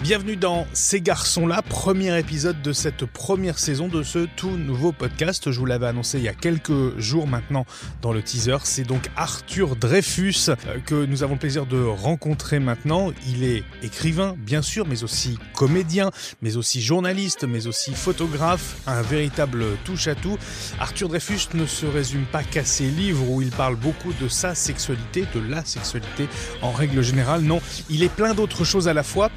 Bienvenue dans Ces garçons-là, premier épisode de cette première saison de ce tout nouveau podcast. Je vous l'avais annoncé il y a quelques jours maintenant dans le teaser. C'est donc Arthur Dreyfus euh, que nous avons le plaisir de rencontrer maintenant. Il est écrivain, bien sûr, mais aussi comédien, mais aussi journaliste, mais aussi photographe, un véritable touche-à-tout. Arthur Dreyfus ne se résume pas qu'à ses livres où il parle beaucoup de sa sexualité, de la sexualité en règle générale. Non, il est plein d'autres choses à la fois.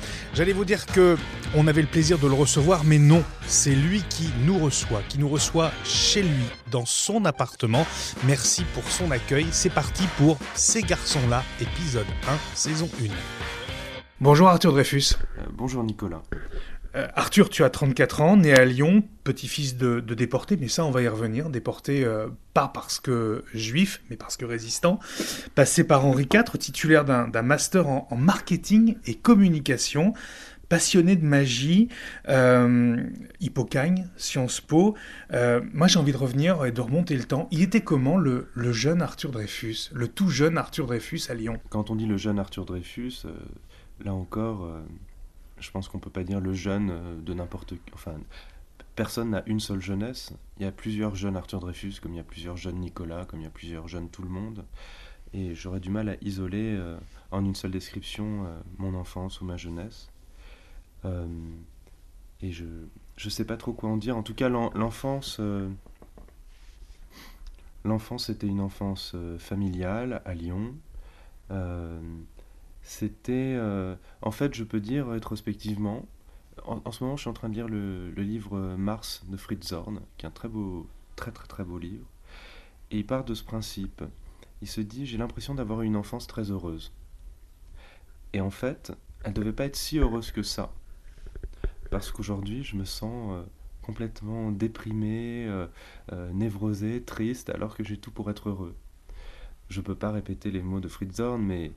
Vous dire que on avait le plaisir de le recevoir, mais non, c'est lui qui nous reçoit, qui nous reçoit chez lui, dans son appartement. Merci pour son accueil. C'est parti pour Ces garçons-là, épisode 1, saison 1. Bonjour Arthur Dreyfus. Euh, bonjour Nicolas. Euh, Arthur, tu as 34 ans, né à Lyon, petit-fils de, déportés, mais ça on va y revenir, déporté euh, pas parce que juif, mais parce que résistant, passé par Henri IV, titulaire d'un master en, marketing et communication, passionné de magie, euh, Hippocagne, Sciences Po. Euh, moi j'ai envie de revenir et de remonter le temps. Il était comment le, jeune Arthur Dreyfus, le tout jeune Arthur Dreyfus à Lyon? Quand on dit le jeune Arthur Dreyfus, là encore je pense qu'on peut pas dire le jeune euh, de n'importe enfin personne n'a une seule jeunesse. Il y a plusieurs jeunes Arthur Dreyfus comme il y a plusieurs jeunes Nicolas comme il y a plusieurs jeunes tout le monde. Et j'aurais du mal à isoler euh, en une seule description euh, mon enfance ou ma jeunesse. Et je je sais pas trop quoi en dire. En tout cas l'enfance l'enfance était une enfance familiale à Lyon c'était, euh, en fait, je peux dire rétrospectivement, en, ce moment, je suis en train de lire le, livre Mars de Fritz Zorn, qui est un très beau, très très très beau livre, et il part de ce principe. Il se dit, j'ai l'impression d'avoir une enfance très heureuse. Et en fait, elle ne devait pas être si heureuse que ça, parce qu'aujourd'hui, je me sens euh, complètement déprimé, euh, névrosé, triste, alors que j'ai tout pour être heureux. Je ne peux pas répéter les mots de Fritz Zorn, mais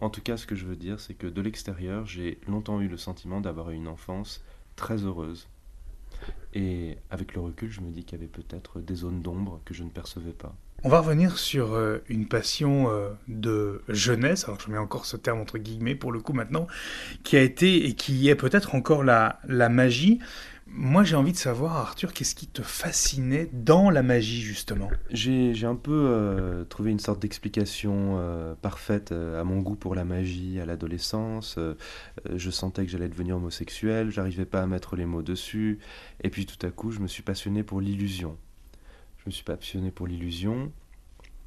en tout cas, ce que je veux dire, c'est que de l'extérieur, j'ai longtemps eu le sentiment d'avoir eu une enfance très heureuse. Et avec le recul, je me dis qu'il y avait peut-être des zones d'ombre que je ne percevais pas. On va revenir sur euh, une passion euh, de jeunesse, alors je mets encore ce terme entre guillemets pour le coup maintenant, qui a été et qui est peut-être encore la, magie. Moi, j'ai envie de savoir, Arthur, qu'est-ce qui te fascinait dans la magie, justement? J'ai un peu euh, trouvé une sorte d'explication parfaite à mon goût pour la magie à l'adolescence. je sentais que j'allais devenir homosexuel, j'arrivais pas à mettre les mots dessus. Et puis tout à coup, je me suis passionné pour l'illusion. Je me suis passionné pour l'illusion.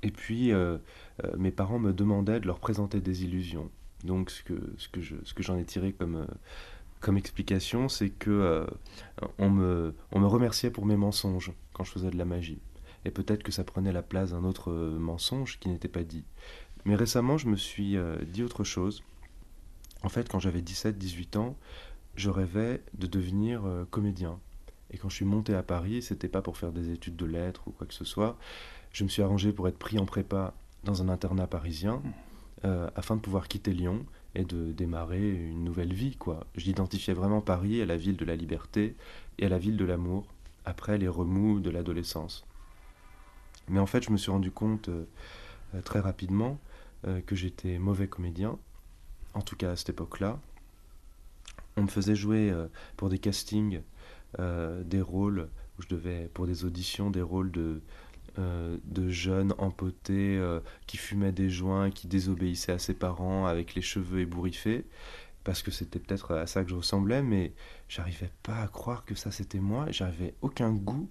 Et puis, mes parents me demandaient de leur présenter des illusions. Donc, ce que, j'en ai tiré comme comme explication, c'est que euh, on, me, on me remerciait pour mes mensonges quand je faisais de la magie. Et peut-être que ça prenait la place d'un autre euh, mensonge qui n'était pas dit. Mais récemment, je me suis euh, dit autre chose. En fait, quand j'avais 17-18 ans, je rêvais de devenir comédien. Et quand je suis monté à Paris, c'était pas pour faire des études de lettres ou quoi que ce soit. Je me suis arrangé pour être pris en prépa dans un internat parisien afin de pouvoir quitter Lyon et de démarrer une nouvelle vie. quoi. J'identifiais vraiment Paris à la ville de la liberté et à la ville de l'amour, après les remous de l'adolescence. Mais en fait, je me suis rendu compte euh, euh, très rapidement euh, que j'étais mauvais comédien, en tout cas à cette époque-là. On me faisait jouer pour des castings des rôles où je devais, pour des auditions, des rôles de euh, de jeunes empotés euh, qui fumaient des joints, qui désobéissaient à ses parents avec les cheveux ébouriffés, parce que c'était peut-être à ça que je ressemblais, mais j'arrivais pas à croire que ça c'était moi, j'avais aucun goût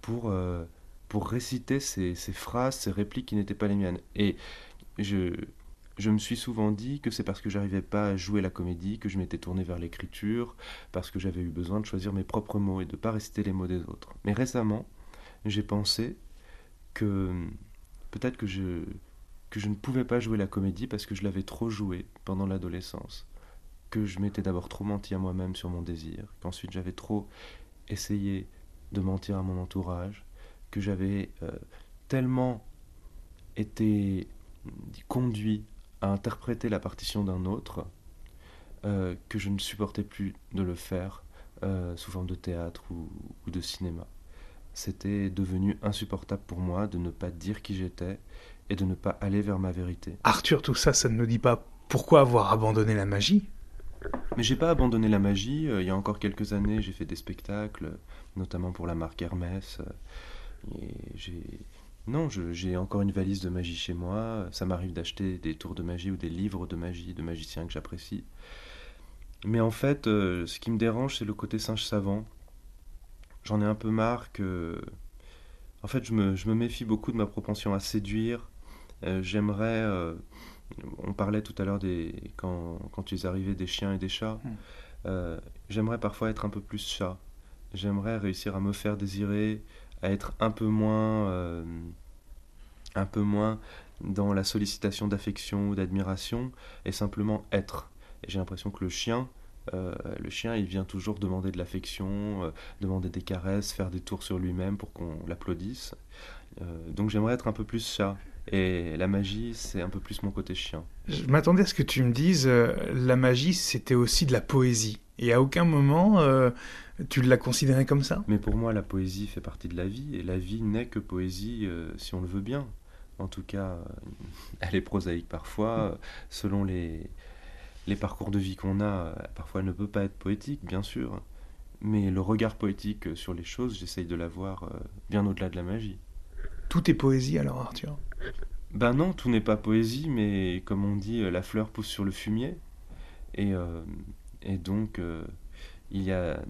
pour, euh, pour réciter ces, ces, phrases, ces répliques qui n'étaient pas les miennes. Et je, je me suis souvent dit que c'est parce que j'arrivais pas à jouer la comédie que je m'étais tourné vers l'écriture, parce que j'avais eu besoin de choisir mes propres mots et de pas réciter les mots des autres. Mais récemment, j'ai pensé que peut-être que je, que je ne pouvais pas jouer la comédie parce que je l'avais trop joué pendant l'adolescence, que je m'étais d'abord trop menti à moi-même sur mon désir, qu'ensuite j'avais trop essayé de mentir à mon entourage, que j'avais euh, tellement été conduit à interpréter la partition d'un autre euh, que je ne supportais plus de le faire euh, sous forme de théâtre ou de cinéma c'était devenu insupportable pour moi de ne pas dire qui j'étais et de ne pas aller vers ma vérité. Arthur, tout ça, ça ne nous dit pas pourquoi avoir abandonné la magie? Mais j'ai pas abandonné la magie. Il y a encore quelques années, j'ai fait des spectacles, notamment pour la marque Hermès. Et j'ai non, j'ai encore une valise de magie chez moi. Ça m'arrive d'acheter des tours de magie ou des livres de magie de magiciens que j'apprécie. Mais en fait, euh, ce qui me dérange, c'est le côté singe savant. J'en ai un peu marre que. En fait, je me, méfie beaucoup de ma propension à séduire. Euh, j'aimerais. Euh, on parlait tout à l'heure des quand, quand tu es arrivé des chiens et des chats. Hmm. J'aimerais parfois être un peu plus chat. J'aimerais réussir à me faire désirer, à être un peu moins, euh, un peu moins dans la sollicitation d'affection ou d'admiration et simplement être. Et j'ai l'impression que le chien, euh, le chien, il vient toujours demander de l'affection, euh, demander des caresses, faire des tours sur lui-même pour qu'on l'applaudisse. donc j'aimerais être un peu plus chat. Et la magie, c'est un peu plus mon côté chien. Je m'attendais à ce que tu me dises, la magie, c'était aussi de la poésie. Et à aucun moment, tu l'as considéré comme ça Mais pour moi, la poésie fait partie de la vie, et la vie n'est que poésie euh, si on le veut bien. En tout cas, euh, elle est prosaïque parfois, euh, selon les, les parcours de vie qu'on a, parfois elle ne peut pas être poétique, bien sûr. Mais le regard poétique sur les choses, j'essaye de l'avoir bien au-delà de la magie. Tout est poésie alors, Arthur? Ben non, tout n'est pas poésie, mais comme on dit, la fleur pousse sur le fumier. Et, et donc, il y a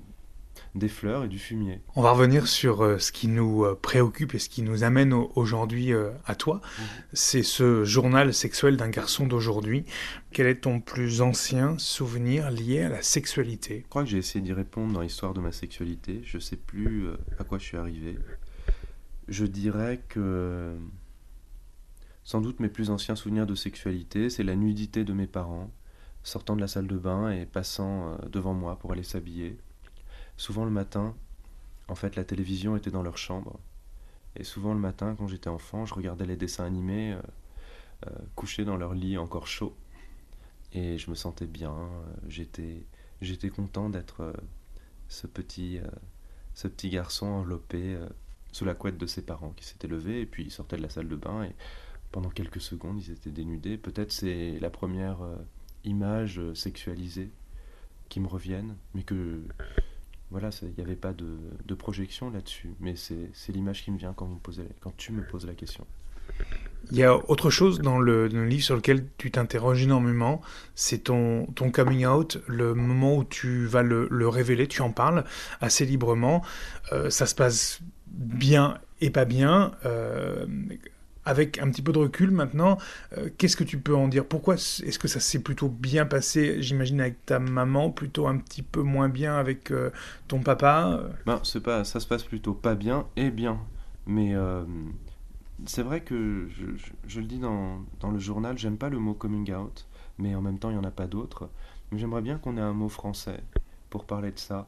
des fleurs et du fumier. On va revenir sur euh, ce qui nous euh, préoccupe et ce qui nous amène aujourd'hui euh, à toi. Mhm. C'est ce journal sexuel d'un garçon d'aujourd'hui. Quel est ton plus ancien souvenir lié à la sexualité? Je crois que j'ai essayé d'y répondre dans l'histoire de ma sexualité. Je ne sais plus à quoi je suis arrivé. Je dirais que sans doute mes plus anciens souvenirs de sexualité, c'est la nudité de mes parents, sortant de la salle de bain et passant devant moi pour aller s'habiller. Souvent le matin, en fait, la télévision était dans leur chambre. Et souvent le matin, quand j'étais enfant, je regardais les dessins animés euh, euh, couchés dans leur lit encore chaud. Et je me sentais bien. Euh, j'étais, j'étais content d'être ce petit, ce petit garçon enveloppé sous la couette de ses parents qui s'étaient levés et puis ils sortaient de la salle de bain et pendant quelques secondes ils étaient dénudés. Peut-être c'est la première image sexualisée qui me revienne, mais que voilà, il n'y avait pas de, projection là-dessus, mais c'est l'image qui me vient quand, vous me quand tu me poses la question. Il y a autre chose dans le, livre sur lequel tu t'interroges énormément, c'est ton, ton coming out, le moment où tu vas le, révéler, tu en parles assez librement. Euh, ça se passe bien et pas bien. Euh, avec un petit peu de recul maintenant, euh, qu'est-ce que tu peux en dire? Pourquoi est-ce que ça s'est plutôt bien passé, j'imagine, avec ta maman, plutôt un petit peu moins bien avec euh, ton papa ben, c'est pas, Ça se passe plutôt pas bien et bien. Mais euh, c'est vrai que je, je, le dis dans, dans le journal, j'aime pas le mot coming out, mais en même temps, il n'y en a pas d'autres. Mais j'aimerais bien qu'on ait un mot français pour parler de ça.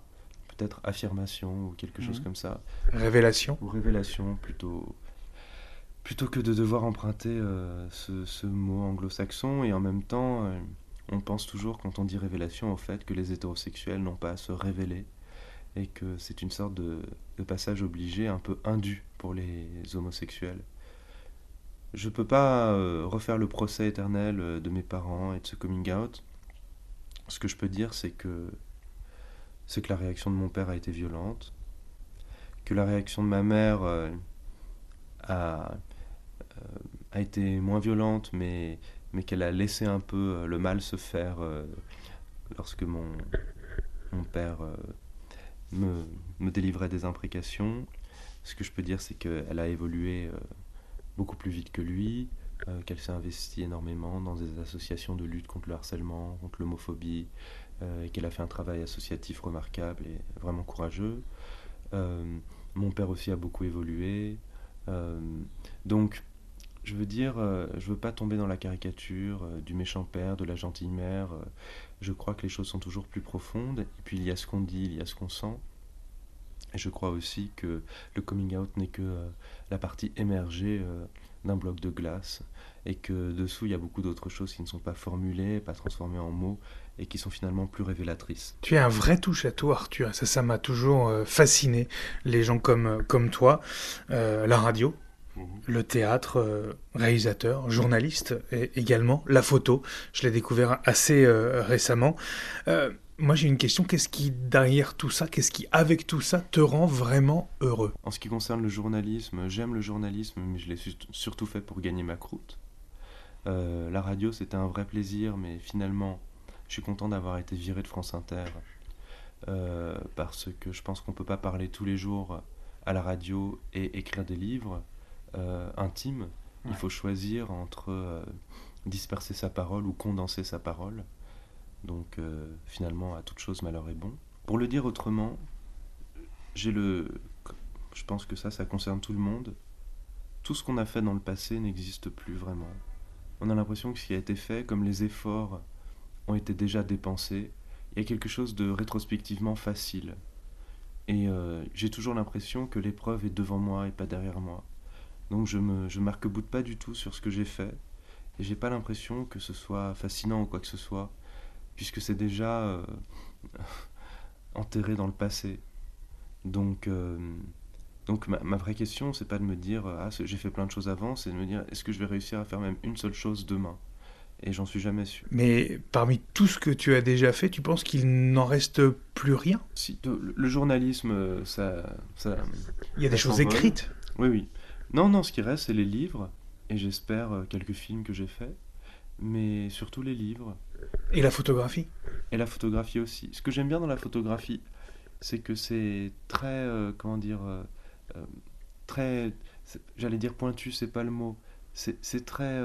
Peut-être affirmation ou quelque chose mmh. comme ça. Révélation Ou révélation plutôt plutôt que de devoir emprunter euh, ce, mot anglo-saxon et en même temps euh, on pense toujours quand on dit révélation au fait que les hétérosexuels n'ont pas à se révéler et que c'est une sorte de, passage obligé un peu indu pour les homosexuels. Je peux pas euh, refaire le procès éternel de mes parents et de ce coming out. Ce que je peux dire c'est que c'est que la réaction de mon père a été violente, que la réaction de ma mère a a été moins violente, mais, mais qu'elle a laissé un peu euh, le mal se faire euh, lorsque mon, mon père me, me, délivrait des imprécations. Ce que je peux dire, c'est qu'elle a évolué beaucoup plus vite que lui, qu'elle s'est investie énormément dans des associations de lutte contre le harcèlement, contre l'homophobie, et qu'elle a fait un travail associatif remarquable et vraiment courageux. mon père aussi a beaucoup évolué. donc, je veux dire, euh, je veux pas tomber dans la caricature euh, du méchant père, de la gentille mère. Euh. je crois que les choses sont toujours plus profondes. Et puis il y a ce qu'on dit, il y a ce qu'on sent. Et je crois aussi que le coming out n'est que la partie émergée d'un bloc de glace. Et que dessous, il y a beaucoup d'autres choses qui ne sont pas formulées, pas transformées en mots, et qui sont finalement plus révélatrices. Tu es un vrai touche à tout, Arthur. Ça, ça m'a toujours fasciné, les gens comme, comme toi. la radio, Mhm. le théâtre, euh, réalisateur, journaliste et également, la photo. Je l'ai découvert assez euh, récemment. Euh, moi j'ai une question, qu'est-ce qui derrière tout ça, qu'est-ce qui avec tout ça te rend vraiment heureux? En ce qui concerne le journalisme, j'aime le journalisme, mais je l'ai surtout fait pour gagner ma croûte. La radio c'était un vrai plaisir, mais finalement je suis content d'avoir été viré de France Inter. Parce que je pense qu'on ne peut pas parler tous les jours à la radio et écrire des livres euh, intimes. Il faut choisir entre disperser sa parole ou condenser sa parole. Donc euh, finalement, à toute chose, malheur est bon. Pour le dire autrement, j'ai le... Je pense que ça, ça concerne tout le monde. Tout ce qu'on a fait dans le passé n'existe plus vraiment. On a l'impression que ce qui a été fait, comme les efforts ont été déjà dépensés, il y a quelque chose de rétrospectivement facile. Et euh, j'ai toujours l'impression que l'épreuve est devant moi et pas derrière moi. Donc je me je marque-boute pas du tout sur ce que j'ai fait. Et j'ai pas l'impression que ce soit fascinant ou quoi que ce soit puisque c'est déjà euh, enterré dans le passé. Donc, euh, donc ma, vraie question, c'est pas de me dire ah j'ai fait plein de choses avant, c'est de me dire est-ce que je vais réussir à faire même une seule chose demain? Et j'en suis jamais sûr. Mais parmi tout ce que tu as déjà fait, tu penses qu'il n'en reste plus rien? Si le, journalisme, ça, ça, Il y a des choses écrites. Oui, oui. Non, non, ce qui reste, c'est les livres et j'espère euh, quelques films que j'ai faits mais surtout les livres. Et la photographie Et la photographie aussi. Ce que j'aime bien dans la photographie, c'est que c'est très, euh, comment dire, euh, très, j'allais dire pointu, c'est pas le mot. C'est très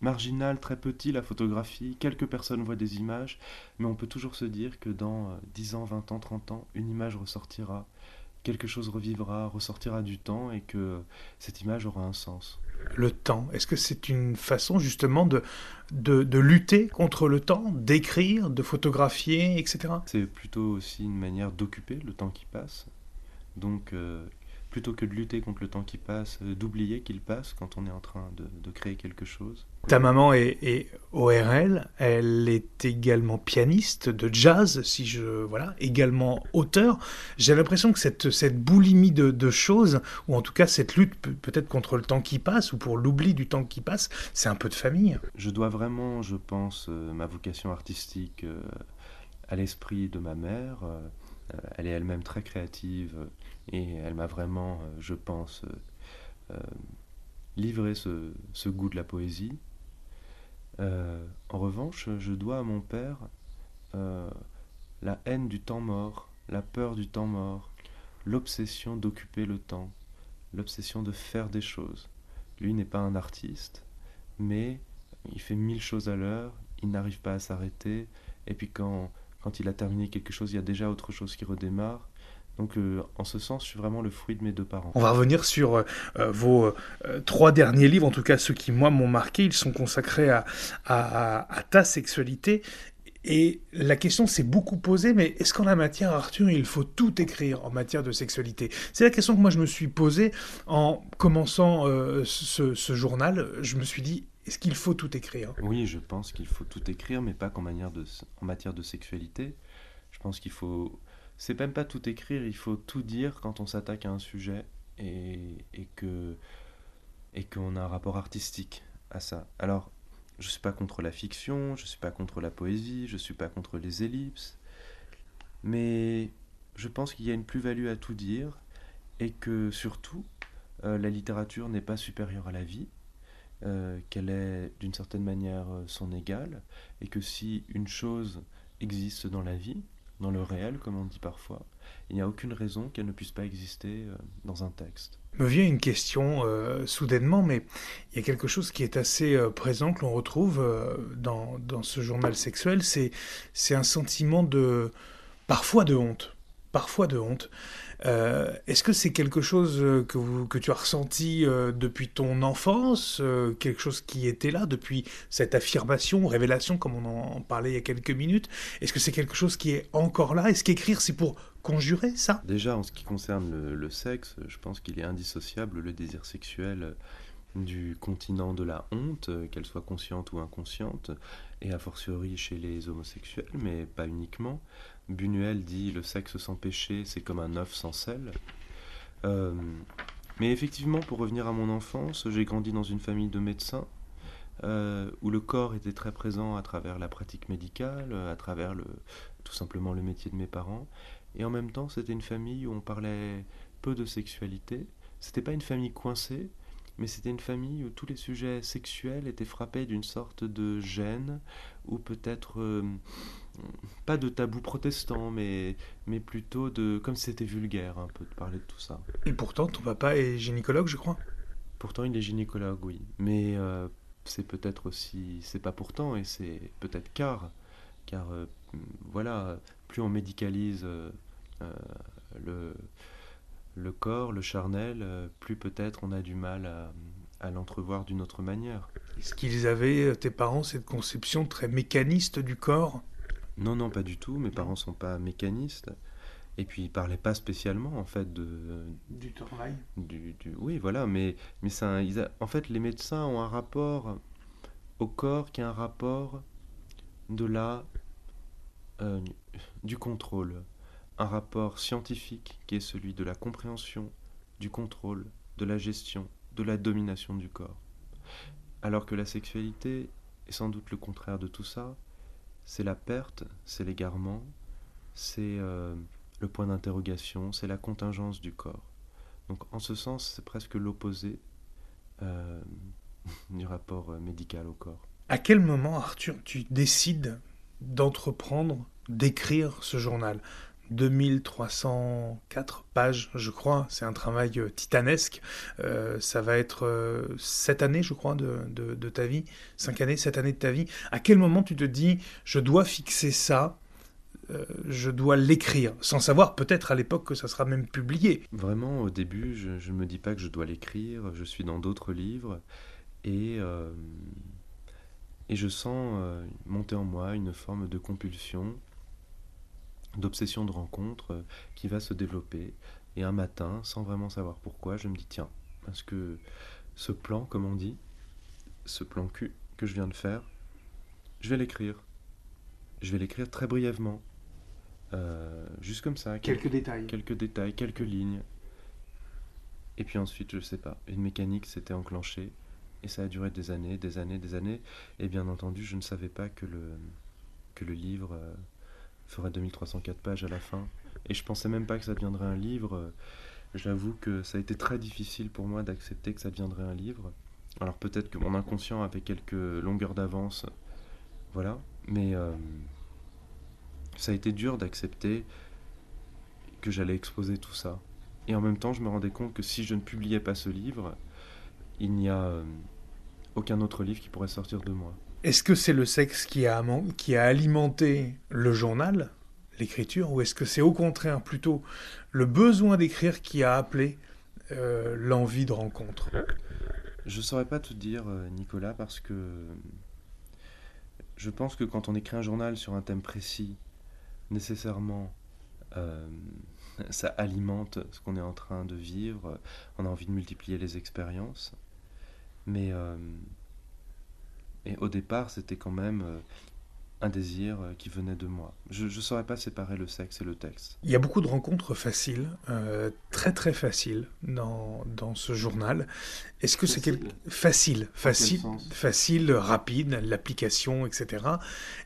marginal, très petit la photographie. Quelques personnes voient des images, mais on peut toujours se dire que dans 10 ans, 20 ans, 30 ans, une image ressortira quelque chose revivra, ressortira du temps et que cette image aura un sens. Le temps, est-ce que c'est une façon justement de, de, lutter contre le temps, d'écrire, de photographier, etc. C'est plutôt aussi une manière d'occuper le temps qui passe. Donc euh, plutôt que de lutter contre le temps qui passe, euh, d'oublier qu'il passe quand on est en train de, créer quelque chose. Ta maman est, ORL, elle est également pianiste de jazz, si je voilà, également auteur. J'ai l'impression que cette, cette boulimie de, choses, ou en tout cas cette lutte peut-être contre le temps qui passe, ou pour l'oubli du temps qui passe, c'est un peu de famille. Je dois vraiment, je pense, euh, ma vocation artistique euh, à l'esprit de ma mère. elle est elle-même très créative et elle m'a vraiment, euh, je pense, euh, euh, livré ce, goût de la poésie. en revanche, je dois à mon père la haine du temps mort, la peur du temps mort, l'obsession d'occuper le temps, l'obsession de faire des choses. Lui n'est pas un artiste, mais il fait mille choses à l'heure, il n'arrive pas à s'arrêter, et puis quand, quand il a terminé quelque chose, il y a déjà autre chose qui redémarre, donc euh, en ce sens, je suis vraiment le fruit de mes deux parents. On va revenir sur euh, euh, vos trois derniers livres, en tout cas ceux qui moi m'ont marqué. Ils sont consacrés à, à, ta sexualité. Et la question s'est beaucoup posée, mais est-ce qu'en la matière, Arthur, il faut tout écrire en matière de sexualité? C'est la question que moi je me suis posée en commençant ce, ce, journal. Je me suis dit, est-ce qu'il faut tout écrire? Oui, je pense qu'il faut tout écrire, mais pas qu'en de, en matière de sexualité. Je pense qu'il faut c'est même pas tout écrire, il faut tout dire quand on s'attaque à un sujet et, que et qu'on a un rapport artistique à ça. Alors, je suis pas contre la fiction, je suis pas contre la poésie, je suis pas contre les ellipses, mais je pense qu'il y a une plus-value à tout dire et que surtout euh, la littérature n'est pas supérieure à la vie, euh, qu'elle est d'une certaine manière euh, son égale et que si une chose existe dans la vie, dans le réel, comme on dit parfois, il n'y a aucune raison qu'elle ne puisse pas exister euh, dans un texte. Me vient une question euh, soudainement, mais il y a quelque chose qui est assez euh, présent, que l'on retrouve dans, dans, ce journal sexuel, c'est un sentiment de... parfois de honte. Parfois de honte. Euh, est-ce que c'est quelque chose euh, que, tu as ressenti euh, depuis ton enfance, quelque chose qui était là depuis cette affirmation, révélation, comme on en parlait il y a quelques minutes? Est-ce que c'est quelque chose qui est encore là? Est-ce qu'écrire, c'est pour conjurer ça? Déjà, en ce qui concerne le, sexe, je pense qu'il est indissociable le désir sexuel du continent de la honte, qu'elle soit consciente ou inconsciente, et a fortiori chez les homosexuels, mais pas uniquement. Bunuel dit le sexe sans péché, c'est comme un œuf sans sel. Euh, mais effectivement, pour revenir à mon enfance, j'ai grandi dans une famille de médecins euh, où le corps était très présent à travers la pratique médicale, à travers tout simplement le métier de mes parents. Et en même temps, c'était une famille où on parlait peu de sexualité. C'était pas une famille coincée, mais c'était une famille où tous les sujets sexuels étaient frappés d'une sorte de gêne, ou peut-être euh, pas de tabou protestant, mais, mais plutôt de. comme c'était vulgaire un peu de parler de tout ça. Et pourtant, ton papa est gynécologue, je crois Pourtant, il est gynécologue, oui. Mais euh, c'est peut-être aussi. c'est pas pourtant, et c'est peut-être car. Car, euh, voilà, plus on médicalise le le corps, le charnel, euh, plus peut-être on a du mal à, l'entrevoir d'une autre manière. Est-ce qu'ils avaient, euh, tes parents, cette conception très mécaniste du corps Non, non, pas du tout. Mes parents sont pas mécanistes. Et puis ils parlaient pas spécialement en fait de du travail. Du, oui, voilà, mais mais ça, en fait, les médecins ont un rapport au corps qui est un rapport de la euh, du contrôle un rapport scientifique qui est celui de la compréhension, du contrôle, de la gestion, de la domination du corps. Alors que la sexualité est sans doute le contraire de tout ça, c'est la perte, c'est l'égarement, c'est euh, le point d'interrogation, c'est la contingence du corps. Donc en ce sens, c'est presque l'opposé euh, du rapport euh, médical au corps. À quel moment, Arthur, tu décides d'entreprendre, d'écrire ce journal? 2304 pages, je crois. C'est un travail euh, titanesque. Euh, ça va être euh, sept années, je crois, de, ta vie. Cinq années, sept années de ta vie. À quel moment tu te dis, je dois fixer ça je dois l'écrire, sans savoir peut-être à l'époque que ça sera même publié. Vraiment, au début, je ne me dis pas que je dois l'écrire, je suis dans d'autres livres, et, et je sens monter en moi une forme de compulsion d'obsession de rencontre euh, qui va se développer. Et un matin, sans vraiment savoir pourquoi, je me dis tiens, parce que ce plan, comme on dit, ce plan Q que je viens de faire, je vais l'écrire. Je vais l'écrire très brièvement. Euh, juste comme ça. Quelques, détails. Quelques détails, quelques lignes. Et puis ensuite, je sais pas, une mécanique s'était enclenchée. Et ça a duré des années, des années, des années. Et bien entendu, je ne savais pas que le, que le livre euh, ferait 2304 pages à la fin. Et je pensais même pas que ça deviendrait un livre. J'avoue que ça a été très difficile pour moi d'accepter que ça deviendrait un livre. Alors peut-être que mon inconscient avait quelques longueurs d'avance, voilà. Mais euh, ça a été dur d'accepter que j'allais exposer tout ça. Et en même temps, je me rendais compte que si je ne publiais pas ce livre, il n'y a euh, aucun autre livre qui pourrait sortir de moi. Est-ce que c'est le sexe qui a, alimenté le journal, l'écriture, ou est-ce que c'est au contraire plutôt le besoin d'écrire qui a appelé euh, l'envie de rencontre? Je ne saurais pas te dire, euh, Nicolas, parce que je pense que quand on écrit un journal sur un thème précis, nécessairement, euh, ça alimente ce qu'on est en train de vivre. On a envie de multiplier les expériences. Mais et au départ, c'était quand même euh, un désir euh, qui venait de moi. Je ne saurais pas séparer le sexe et le texte. Il y a beaucoup de rencontres faciles, euh, très très faciles dans, dans ce journal. Est-ce que c'est quelque... facile, facile, facile, rapide, l'application, etc.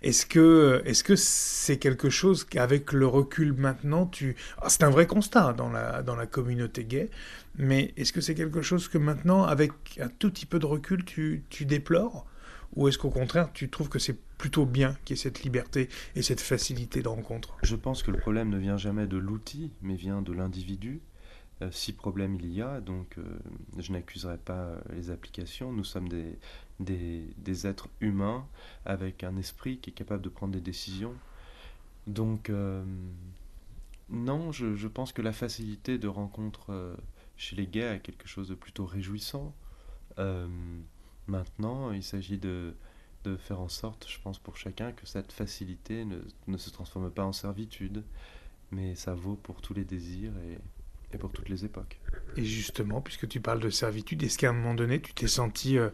Est-ce que est-ce que c'est quelque chose qu'avec le recul maintenant, tu... Ah, c'est un vrai constat dans la, dans la communauté gay, mais est-ce que c'est quelque chose que maintenant, avec un tout petit peu de recul, tu, tu déplores? Ou est-ce qu'au contraire, tu trouves que c'est plutôt bien qu'il y ait cette liberté et cette facilité de rencontre? Je pense que le problème ne vient jamais de l'outil, mais vient de l'individu. Euh, si problème il y a, donc euh, je n'accuserai pas les applications. Nous sommes des, des, êtres humains avec un esprit qui est capable de prendre des décisions. Donc, euh, non, je, je, pense que la facilité de rencontre chez les gays est quelque chose de plutôt réjouissant. Maintenant, il s'agit de, de, faire en sorte, je pense, pour chacun, que cette facilité ne, ne, se transforme pas en servitude, mais ça vaut pour tous les désirs et, et pour toutes les époques. Et justement, puisque tu parles de servitude, est-ce qu'à un moment donné, tu t'es senti euh,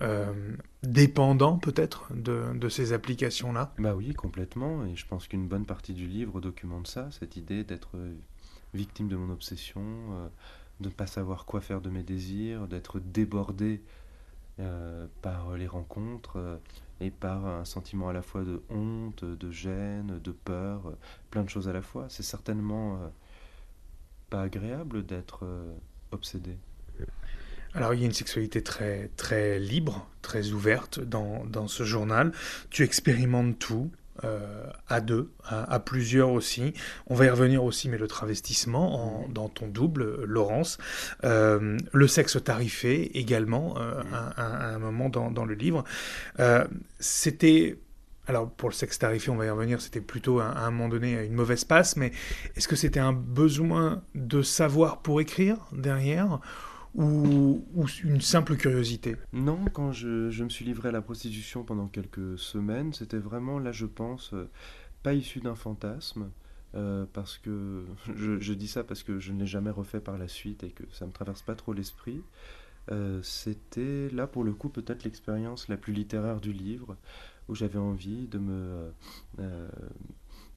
euh, dépendant peut-être de, de, ces applications-là? Bah oui, complètement. Et je pense qu'une bonne partie du livre documente ça, cette idée d'être victime de mon obsession, euh, de ne pas savoir quoi faire de mes désirs, d'être débordé euh, par les rencontres, euh, et par un sentiment à la fois de honte, de gêne, de peur, plein de choses à la fois. C'est certainement pas agréable d'être obsédé. Alors il y a une sexualité très, très libre, très ouverte dans, dans ce journal. Tu expérimentes tout. Euh, à deux, à, plusieurs aussi. On va y revenir aussi, mais le travestissement en, dans ton double, Laurence. Euh, le sexe tarifé également, euh, à, un moment dans, dans le livre. C'était alors pour le sexe tarifé, on va y revenir, c'était plutôt à, un moment donné une mauvaise passe, mais est-ce que c'était un besoin de savoir pour écrire derrière ou, une simple curiosité Non, quand je, me suis livré à la prostitution pendant quelques semaines, c'était vraiment, là je pense, euh, pas issu d'un fantasme. Euh, parce que je, dis ça parce que je ne l'ai jamais refait par la suite et que ça me traverse pas trop l'esprit. Euh, c'était là pour le coup peut-être l'expérience la plus littéraire du livre où j'avais envie de me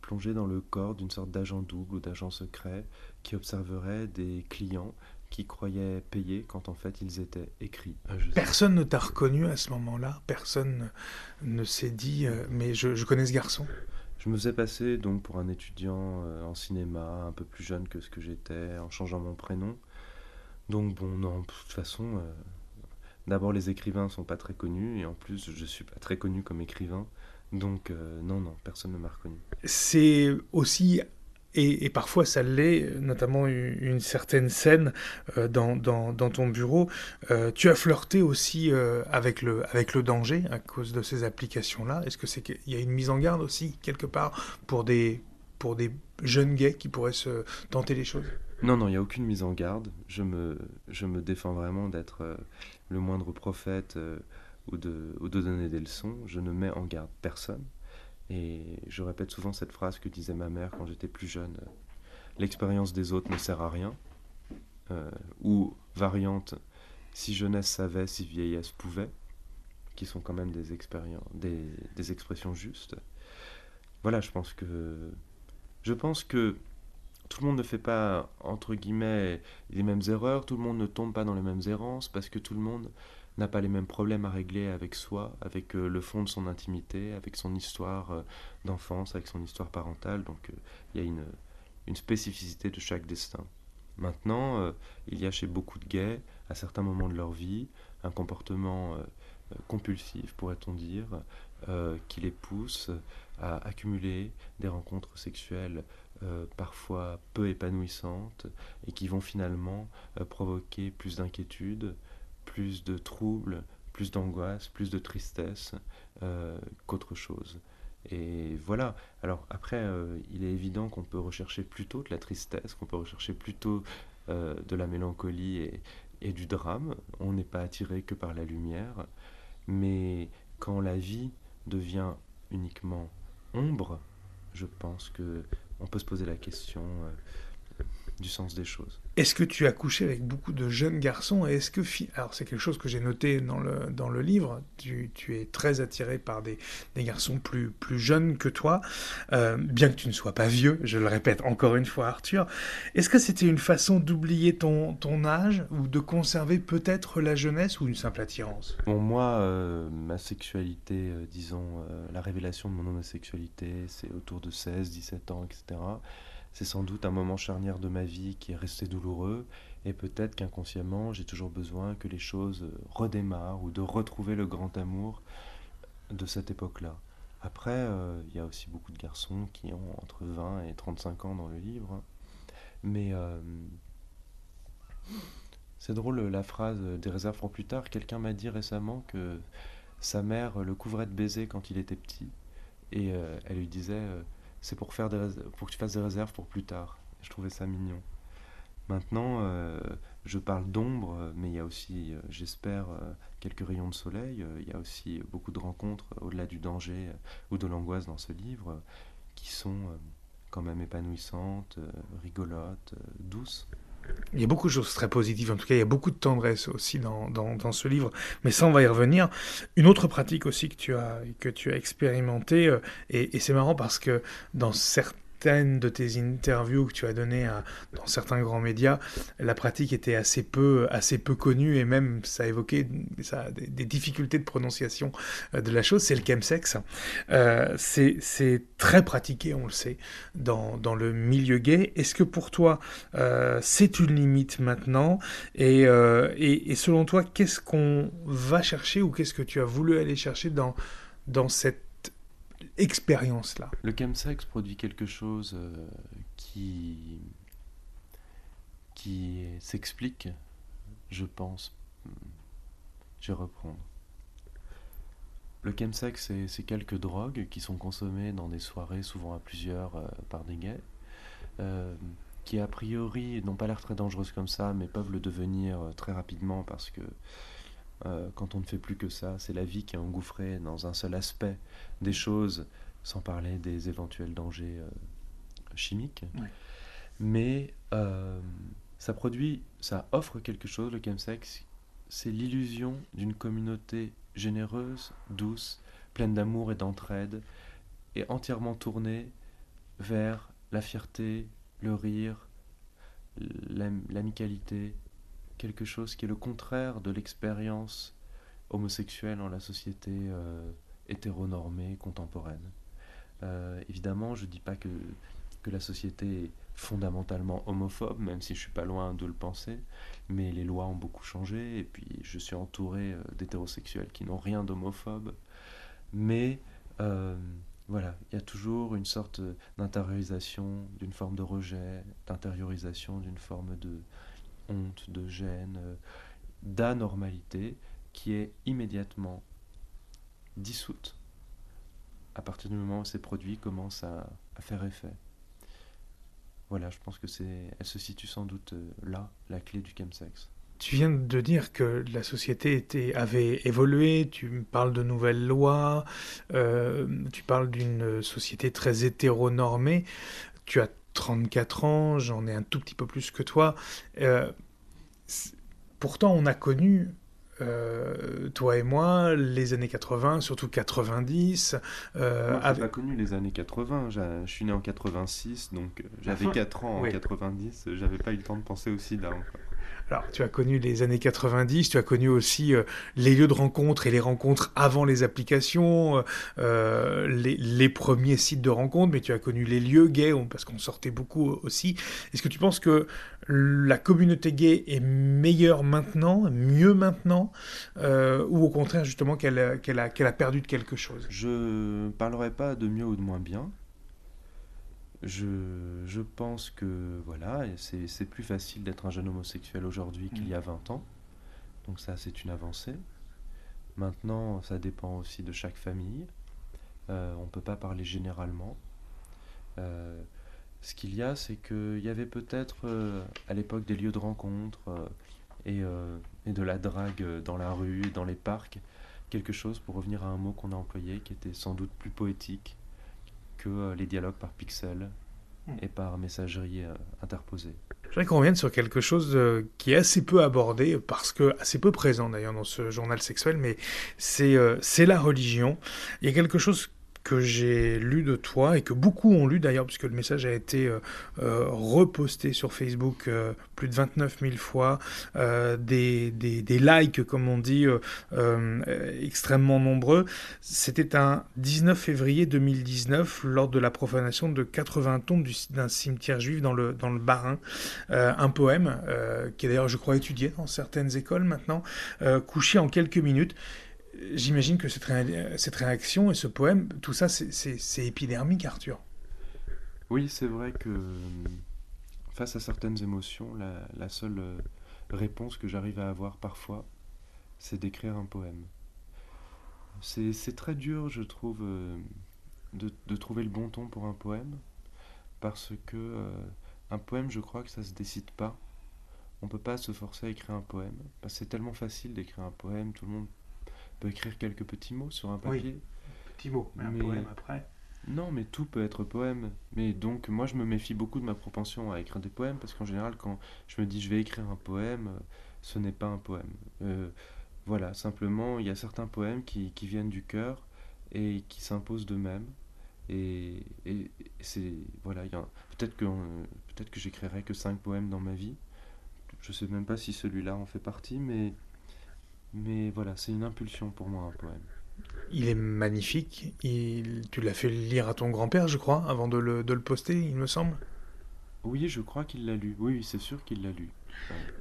plonger dans le corps d'une sorte d'agent double ou d'agent secret qui observerait des clients qui croyaient payer quand en fait ils étaient écrits. Ah, Personne ne t'a reconnu à ce moment-là Personne ne s'est dit euh, mais je, connais ce garçon Je me faisais passer donc pour un étudiant euh, en cinéma, un peu plus jeune que ce que j'étais, en changeant mon prénom. Donc bon, non, de toute façon, euh, d'abord les écrivains sont pas très connus et en plus je suis pas très connu comme écrivain. Donc non, non, personne ne m'a reconnu. C'est aussi et, parfois ça l'est, notamment une, certaine scène euh, dans, ton bureau. Euh, tu as flirté aussi euh, avec, le, danger à cause de ces applications-là. Est-ce que c'est qu'il y a une mise en garde aussi quelque part pour des, jeunes gays qui pourraient se tenter les choses? Non, non, il n'y a aucune mise en garde. Je me, défends vraiment d'être le moindre prophète ou de donner des leçons. Je ne mets en garde personne. Et je répète souvent cette phrase que disait ma mère quand j'étais plus jeune. L'expérience des autres ne sert à rien. Euh, ou variante, si jeunesse savait, si vieillesse pouvait, qui sont quand même des, expériences, des, des expressions justes. Voilà, je pense que je pense que tout le monde ne fait pas entre guillemets les mêmes erreurs, tout le monde ne tombe pas dans les mêmes errances parce que tout le monde n'a pas les mêmes problèmes à régler avec soi, avec euh, le fond de son intimité, avec son histoire euh, d'enfance, avec son histoire parentale. Donc euh, il y a une, une, spécificité de chaque destin. Maintenant, il y a chez beaucoup de gays, à certains moments de leur vie, un comportement compulsif, pourrait-on dire, qui les pousse à accumuler des rencontres sexuelles parfois peu épanouissantes et qui vont finalement provoquer plus d'inquiétude, plus de troubles, plus d'angoisse, plus de tristesse euh, qu'autre chose. Et voilà. Alors après, euh, il est évident qu'on peut rechercher plutôt de la tristesse, qu'on peut rechercher plutôt euh, de la mélancolie et, du drame. On n'est pas attiré que par la lumière. Mais quand la vie devient uniquement ombre, je pense que on peut se poser la question du sens des choses. Est-ce que tu as couché avec beaucoup de jeunes garçons et est-ce que alors c'est quelque chose que j'ai noté dans le dans le livre tu, tu es très attiré par des, des, garçons plus plus jeunes que toi euh, bien que tu ne sois pas vieux je le répète encore une fois Arthur est-ce que c'était une façon d'oublier ton ton âge ou de conserver peut-être la jeunesse ou une simple attirance? Bon moi euh, ma sexualité euh, disons la révélation de mon homosexualité c'est autour de 16 17 ans etc c'est sans doute un moment charnière de ma vie qui est resté douloureux, et peut-être qu'inconsciemment j'ai toujours besoin que les choses redémarrent ou de retrouver le grand amour de cette époque-là. Après, euh, il y a aussi beaucoup de garçons qui ont entre 20 et 35 ans dans le livre. Mais euh, c'est drôle la phrase des réserves pour plus tard. Quelqu'un m'a dit récemment que sa mère le couvrait de baisers quand il était petit. Et euh, elle lui disait c'est pour, faire des pour que tu fasses des réserves pour plus tard. je trouvais ça mignon. Maintenant, euh, je parle d'ombre, mais il y a aussi, euh, j'espère, euh, quelques rayons de soleil. Il y a aussi beaucoup de rencontres au-delà du danger ou de l'angoisse dans ce livre qui sont quand même épanouissantes, rigolotes, douces. Il y a beaucoup de choses très positives, en tout cas il y a beaucoup de tendresse aussi dans, dans, ce livre, mais ça on va y revenir. Une autre pratique aussi que tu as, que tu as expérimentée, euh, et, c'est marrant parce que dans certains certaines de tes interviews que tu as données dans certains grands médias, la pratique était assez peu, assez peu connue et même ça évoquait ça, des, difficultés de prononciation euh, de la chose. C'est le chemsex. Euh, c'est très pratiqué, on le sait, dans, le milieu gay. Est-ce que pour toi, euh, c'est une limite maintenant? Et, selon toi, qu'est-ce qu'on va chercher ou qu'est-ce que tu as voulu aller chercher dans cette expérience-là. Le chemsex produit quelque chose euh, qui, qui s'explique, je pense. Je vais reprendre. Le chemsex, c'est quelques drogues qui sont consommées dans des soirées, souvent à plusieurs, euh, par des gays, euh, qui a priori n'ont pas l'air très dangereuses comme ça, mais peuvent le devenir très rapidement parce que euh, quand on ne fait plus que ça. C'est la vie qui est engouffrée dans un seul aspect des choses, sans parler des éventuels dangers euh, chimiques. Mais euh, ça produit, ça offre quelque chose, le chemsex. C'est l'illusion d'une communauté généreuse, douce, pleine d'amour et d'entraide, et entièrement tournée vers la fierté, le rire, l'amicalité, quelque chose qui est le contraire de l'expérience homosexuelle dans la société euh, hétéronormée contemporaine. Euh, évidemment, je ne dis pas que, que la société est fondamentalement homophobe, même si je suis pas loin de le penser, mais les lois ont beaucoup changé, et puis je suis entouré euh, d'hétérosexuels qui n'ont rien d'homophobe. Mais voilà, il y a toujours une sorte d'intériorisation, d'une forme de rejet, d'intériorisation, d'une forme de, honte, de gêne, euh, d'anormalité qui est immédiatement dissoute à partir du moment où ces produits commencent à, faire effet. Voilà, je pense que c'est, elle se situe sans doute euh, là, la clé du chemsex. Tu viens de dire que la société était, avait évolué, tu parles de nouvelles lois, euh, tu parles d'une société très hétéronormée. Tu as 34 ans, j'en ai un tout petit peu plus que toi. Euh, pourtant, on a connu, euh, toi et moi, les années 80, surtout 90. Euh, moi, pas connu les années 80. Je suis né en 86, donc euh, j'avais 4 ans en 90. J'avais pas eu le temps de penser aussi là encore. Alors, tu as connu les années 90, tu as connu aussi euh, les lieux de rencontre et les rencontres avant les applications, euh, euh, les, premiers sites de rencontres, mais tu as connu les lieux gays, parce qu'on sortait beaucoup aussi. Est-ce que tu penses que la communauté gay est meilleure maintenant, mieux maintenant, ou au contraire justement qu'elle a, a perdu de quelque chose? Je ne parlerai pas de mieux ou de moins bien. Je, je, pense que voilà, c'est plus facile d'être un jeune homosexuel aujourd'hui qu'il y a 20 ans. Donc ça, c'est une avancée. Maintenant, ça dépend aussi de chaque famille. Euh, on ne peut pas parler généralement. Euh, ce qu'il y a, c'est qu'il y avait peut-être euh, à l'époque des lieux de rencontre et, et, de la drague dans la rue, dans les parcs, quelque chose, pour revenir à un mot qu'on a employé, qui était sans doute plus poétique, que euh, les dialogues par pixels hmm. et par messagerie euh, interposée. Je voudrais qu'on revienne sur quelque chose euh, qui est assez peu abordé, parce que assez peu présent d'ailleurs dans ce journal sexuel, mais c'est c'est la religion. Il y a quelque chose que j'ai lu de toi et que beaucoup ont lu d'ailleurs, puisque le message a été euh, euh, reposté sur Facebook euh, plus de 29 000 fois, des, des, des, likes, comme on dit, extrêmement nombreux. C'était un 19 février 2019, lors de la profanation de 80 tombes d'un cimetière juif dans le, dans le Bas-Rhin. un poème, qui est d'ailleurs, je crois, étudié dans certaines écoles maintenant, couché en quelques minutes j'imagine que cette, réaction et ce poème, tout ça, c'est épidermique, Arthur. Oui, c'est vrai que face à certaines émotions, la, seule euh, réponse que j'arrive à avoir parfois, c'est d'écrire un poème. C'est très dur, je trouve, euh, de, trouver le bon ton pour un poème, parce que euh, un poème, je crois que ça se décide pas. On peut pas se forcer à écrire un poème. C'est tellement facile d'écrire un poème, tout le monde peut écrire quelques petits mots sur un papier. Oui, petits mots, mais, un poème après. Non, mais tout peut être poème. Mais donc, moi, je me méfie beaucoup de ma propension à écrire des poèmes parce qu'en général, quand je me dis je vais écrire un poème, euh, ce n'est pas un poème. Euh, voilà, simplement, il y a certains poèmes qui, qui viennent du cœur et qui s'imposent d'eux-mêmes. Et, c'est voilà, peut-être que peut-être que j'écrirai que cinq poèmes dans ma vie. Je sais même pas si celui-là en fait partie, mais mais voilà, c'est une impulsion pour moi un poème. Il est magnifique. Il, tu l'as fait lire à ton grand-père, je crois, avant de le, de le poster, il me semble. Oui, je crois qu'il l'a lu. Oui, c'est sûr qu'il l'a lu.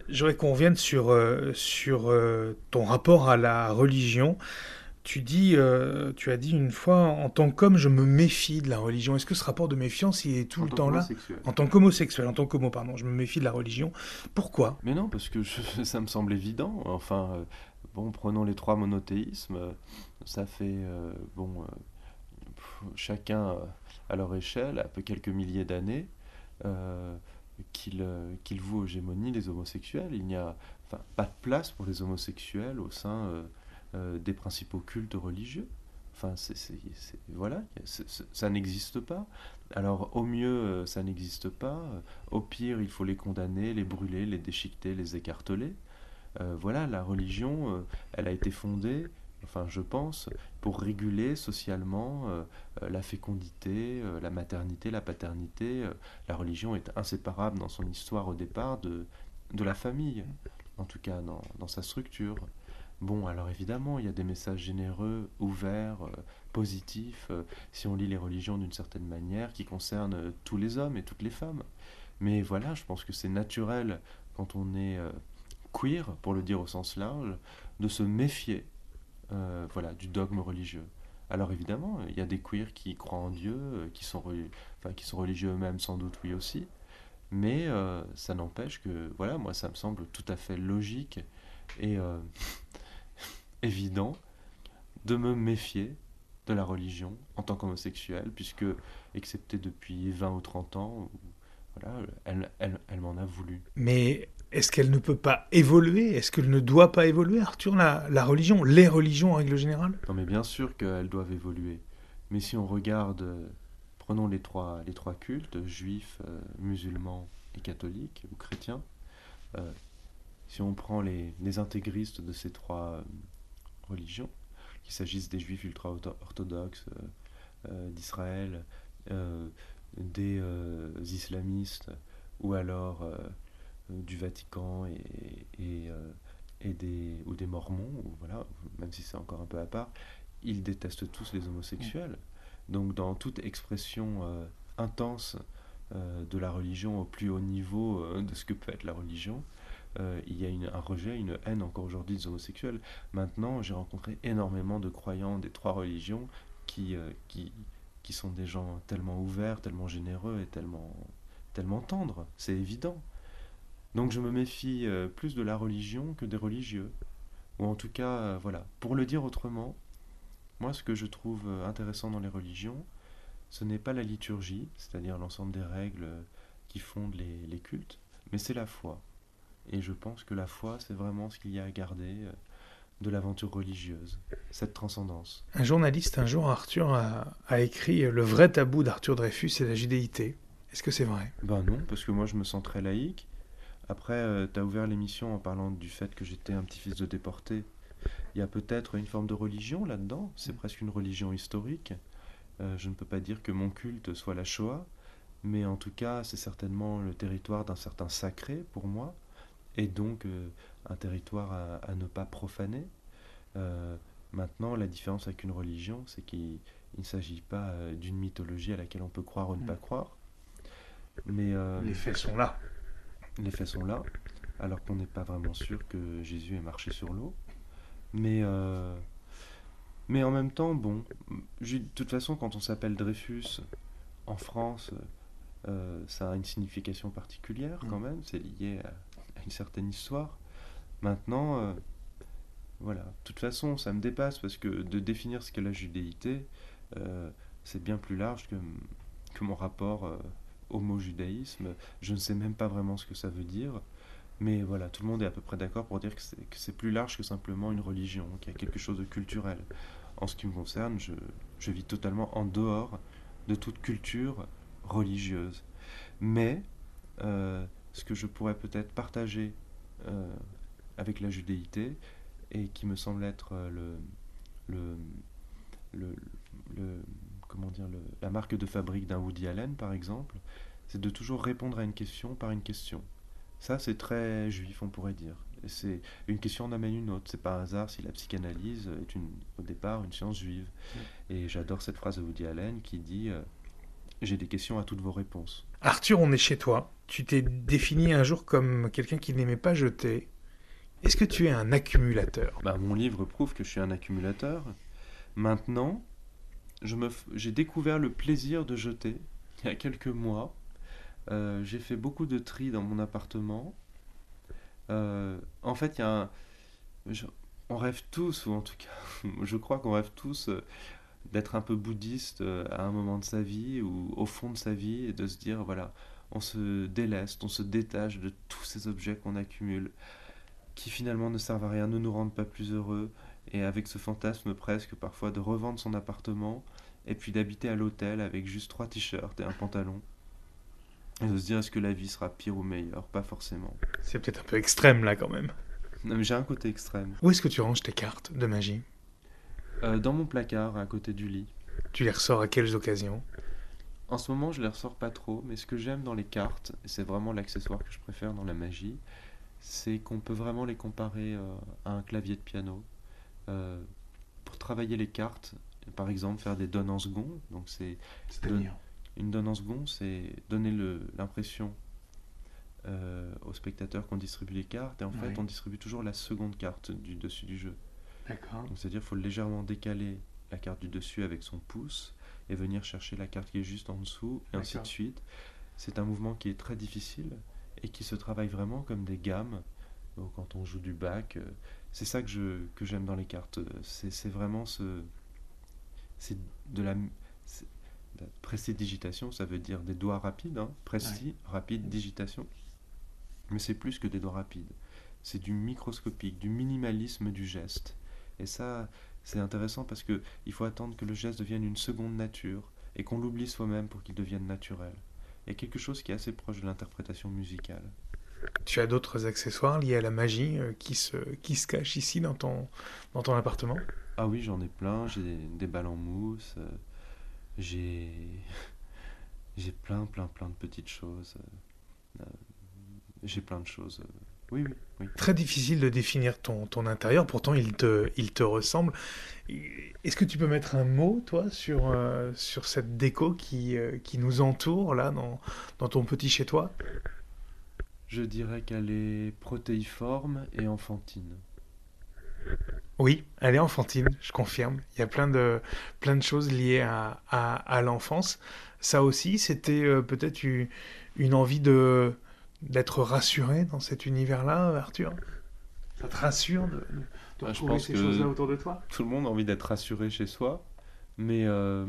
J'aurais qu'on revienne sur, euh, sur euh, ton rapport à la religion. Tu, dis, euh, tu as dit une fois, en tant qu'homme, je me méfie de la religion. Est-ce que ce rapport de méfiance, il est tout le temps là En tant qu'homosexuel, en tant qu'homo, pardon, je me méfie de la religion. Pourquoi? Mais non, parce que ça me semble évident. Enfin, prenons les trois monothéismes. Ça fait, bon, chacun à leur échelle, à peu quelques milliers d'années. Euh, qu'il voue hégémonie les homosexuels. Il n'y a pas de place pour les homosexuels au sein euh, euh, des principaux cultes religieux. Enfin, voilà, ça n'existe pas. Alors, au mieux, ça n'existe pas. Au pire, il faut les condamner, les brûler, les déchiqueter, les écarteler. Voilà, la religion, elle a été fondée enfin je pense, pour réguler socialement euh, euh, la fécondité, euh, la maternité, la paternité. la religion est inséparable dans son histoire au départ de, de la famille, en tout cas dans, dans, sa structure. Bon, alors évidemment, il y a des messages généreux, ouverts, positifs, si on lit les religions d'une certaine manière, qui concernent tous les hommes et toutes les femmes. Mais voilà, je pense que c'est naturel, quand on est queer, pour le dire au sens large, de se méfier euh, voilà, du dogme religieux. Alors évidemment, il y a des queers qui croient en Dieu, euh, qui sont, enfin, qui sont religieux eux-mêmes sans doute, oui aussi. Mais euh, ça n'empêche que, voilà, moi ça me semble tout à fait logique et évident de me méfier de la religion en tant qu'homosexuel, puisque, excepté depuis 20 ou 30 ans, voilà, elle, elle, elle m'en a voulu. Mais est-ce qu'elle ne peut pas évoluer? Est-ce qu'elle ne doit pas évoluer, Arthur, la, religion, les religions en règle générale? Non, mais bien sûr qu'elles doivent évoluer. Mais si on regarde, euh, prenons les trois, les trois cultes, juifs, euh, musulmans et catholiques ou chrétiens, euh, si on prend les, les, intégristes de ces trois religions, qu'il s'agisse des juifs ultra-orthodoxes d'Israël, des islamistes, ou alors du Vatican et, euh, et, des, ou des Mormons, ou voilà, même si c'est encore un peu à part, ils détestent tous les homosexuels. Donc dans toute expression euh, intense de la religion au plus haut niveau de ce que peut être la religion, il y a une, un rejet, une haine encore aujourd'hui des homosexuels. Maintenant, j'ai rencontré énormément de croyants des trois religions qui, qui, qui sont des gens tellement ouverts, tellement généreux et tellement, tellement tendres. C'est évident. Donc je me méfie euh, plus de la religion que des religieux. Ou en tout cas, euh, voilà. Pour le dire autrement, moi ce que je trouve euh, intéressant dans les religions, ce n'est pas la liturgie, c'est-à-dire l'ensemble des règles qui fondent les, les cultes, mais c'est la foi. Et je pense que la foi, c'est vraiment ce qu'il y a à garder de l'aventure religieuse, cette transcendance. Un journaliste, un jour, Arthur, a, a écrit Le vrai tabou d'Arthur Dreyfus, c'est la judéité. Est-ce que c'est vrai? Ben non, parce que moi je me sens très laïque. Après, euh, tu as ouvert l'émission en parlant du fait que j'étais un petit-fils de déporté. Il y a peut-être une forme de religion là-dedans, c'est presque une religion historique. Euh, je ne peux pas dire que mon culte soit la Shoah, mais en tout cas, c'est certainement le territoire d'un certain sacré pour moi, et donc euh, un territoire à, ne pas profaner. maintenant, la différence avec une religion, c'est qu'il ne s'agit pas d'une mythologie à laquelle on peut croire ou ne pas mm. croire. Mais, Les faits sont là les faits sont là, alors qu'on n'est pas vraiment sûr que Jésus ait marché sur l'eau. Mais, euh, mais en même temps, bon, de toute façon, quand on s'appelle Dreyfus en France, euh, ça a une signification particulière quand mm. même, c'est lié à, une certaine histoire. Maintenant, euh, voilà, de toute façon, ça me dépasse parce que de définir ce qu'est la judéité, c'est bien plus large que, que mon rapport homo-judaïsme. Je ne sais même pas vraiment ce que ça veut dire. Mais voilà, tout le monde est à peu près d'accord pour dire que c'est plus large que simplement une religion, qu'il y a quelque chose de culturel. En ce qui me concerne, je, vis totalement en dehors de toute culture religieuse. Mais euh, ce que je pourrais peut-être partager euh, avec la judéité, et qui me semble être le, le comment dire, la marque de fabrique d'un Woody Allen, par exemple, c'est de toujours répondre à une question par une question. Ça, c'est très juif, on pourrait dire. C'est une question en amène une autre. C'est pas un hasard si la psychanalyse est une, au départ une science juive. Et j'adore cette phrase de Woody Allen qui dit euh, J'ai des questions à toutes vos réponses. Arthur, on est chez toi. Tu t'es défini un jour comme quelqu'un qui n'aimait pas jeter. Est-ce que tu es un accumulateur? Bah, Mon livre prouve que je suis un accumulateur. Maintenant, j'ai découvert le plaisir de jeter il y a quelques mois. Euh, j'ai fait beaucoup de tri dans mon appartement. Euh, en fait, il y a on rêve tous, ou en tout cas, je crois qu'on rêve tous euh, d'être un peu bouddhiste à un moment de sa vie ou au fond de sa vie et de se dire voilà, on se déleste, on se détache de tous ces objets qu'on accumule qui finalement ne servent à rien, ne nous rendent pas plus heureux et avec ce fantasme presque parfois de revendre son appartement et puis d'habiter à l'hôtel avec juste trois t-shirts et un pantalon et de se dire est-ce que la vie sera pire ou meilleure? Pas forcément. C'est peut-être un peu extrême là quand même. Non mais j'ai un côté extrême. Où est-ce que tu ranges tes cartes de magie? Euh, Dans mon placard à côté du lit. Tu les ressors à quelles occasions? En ce moment je les ressors pas trop, mais ce que j'aime dans les cartes, et c'est vraiment l'accessoire que je préfère dans la magie, c'est qu'on peut vraiment les comparer euh, à un clavier de piano. Euh, pour travailler les cartes, par exemple faire des donnes en second, donc c'est... Une donne en second, c'est donner l'impression euh, au spectateur qu'on distribue les cartes, et en fait, on distribue toujours la seconde carte du dessus du jeu. D'accord. c'est-à-dire qu'il faut légèrement décaler la carte du dessus avec son pouce et venir chercher la carte qui est juste en dessous, et ainsi de suite. C'est un mouvement qui est très difficile et qui se travaille vraiment comme des gammes. Donc, quand on joue du bac, euh, c'est ça que je que j'aime dans les cartes. C'est vraiment ce c'est de la Prestidigitation, ça veut dire des doigts rapides, hein. presti, rapide, digitation. Mais c'est plus que des doigts rapides. C'est du microscopique, du minimalisme du geste. Et ça, c'est intéressant parce que il faut attendre que le geste devienne une seconde nature et qu'on l'oublie soi-même pour qu'il devienne naturel. Il y a quelque chose qui est assez proche de l'interprétation musicale. Tu as d'autres accessoires liés à la magie euh, qui, se, qui se cachent ici dans ton, dans ton appartement? Ah oui, j'en ai plein. J'ai des, des balles en mousse, euh, j'ai j'ai plein plein plein de petites choses euh, j'ai plein de choses oui, oui, oui, Très difficile de définir ton, ton intérieur, pourtant il te, il te ressemble. Est-ce que tu peux mettre un mot, toi, sur, euh, sur cette déco qui, qui nous entoure, là, dans, dans ton petit chez-toi? Je dirais qu'elle est protéiforme et enfantine. Oui, elle est enfantine, je confirme. Il y a plein de, plein de choses liées à, à, l'enfance. Ça aussi, c'était euh, peut-être une, envie de d'être rassuré dans cet univers-là, Arthur? Ça te rassure de, de, trouver ces choses-là autour de toi? Tout le monde a envie d'être rassuré chez soi, mais euh,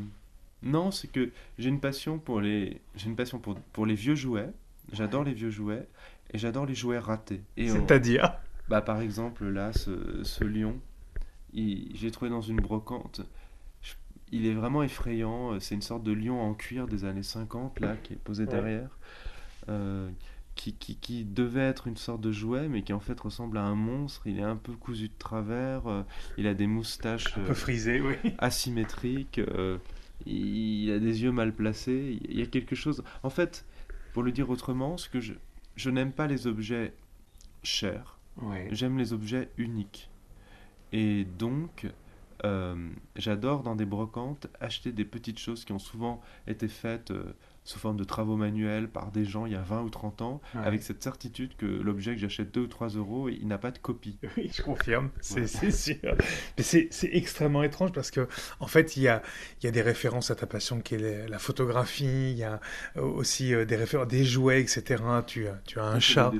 non, c'est que j'ai une passion pour les, j'ai une passion pour, pour les vieux jouets. J'adore les vieux jouets et j'adore les jouets ratés. C'est-à-dire bah, Par exemple, là, ce, ce lion, j'ai trouvé dans une brocante. Il est vraiment effrayant. C'est une sorte de lion en cuir des années 50, là, qui est posé derrière. Euh, qui, qui, qui, devait être une sorte de jouet, mais qui en fait ressemble à un monstre. Il est un peu cousu de travers. Euh, il a des moustaches. Un peu frisées, oui. Asymétriques. Euh, il a des yeux mal placés. Il y a quelque chose. En fait, pour le dire autrement, ce que je, je n'aime pas les objets chers. J'aime les objets uniques. Et donc, euh, j'adore dans des brocantes acheter des petites choses qui ont souvent été faites euh, sous forme de travaux manuels par des gens il y a 20 ou 30 ans, avec cette certitude que l'objet que j'achète 2 ou 3 euros, il n'a pas de copie. Oui, je confirme, c'est sûr. Mais c'est extrêmement étrange parce que, en fait, il y a, il y a des références à ta passion qui est la photographie, il y a aussi euh, des références, des jouets, etc. Tu, tu as un chat. De.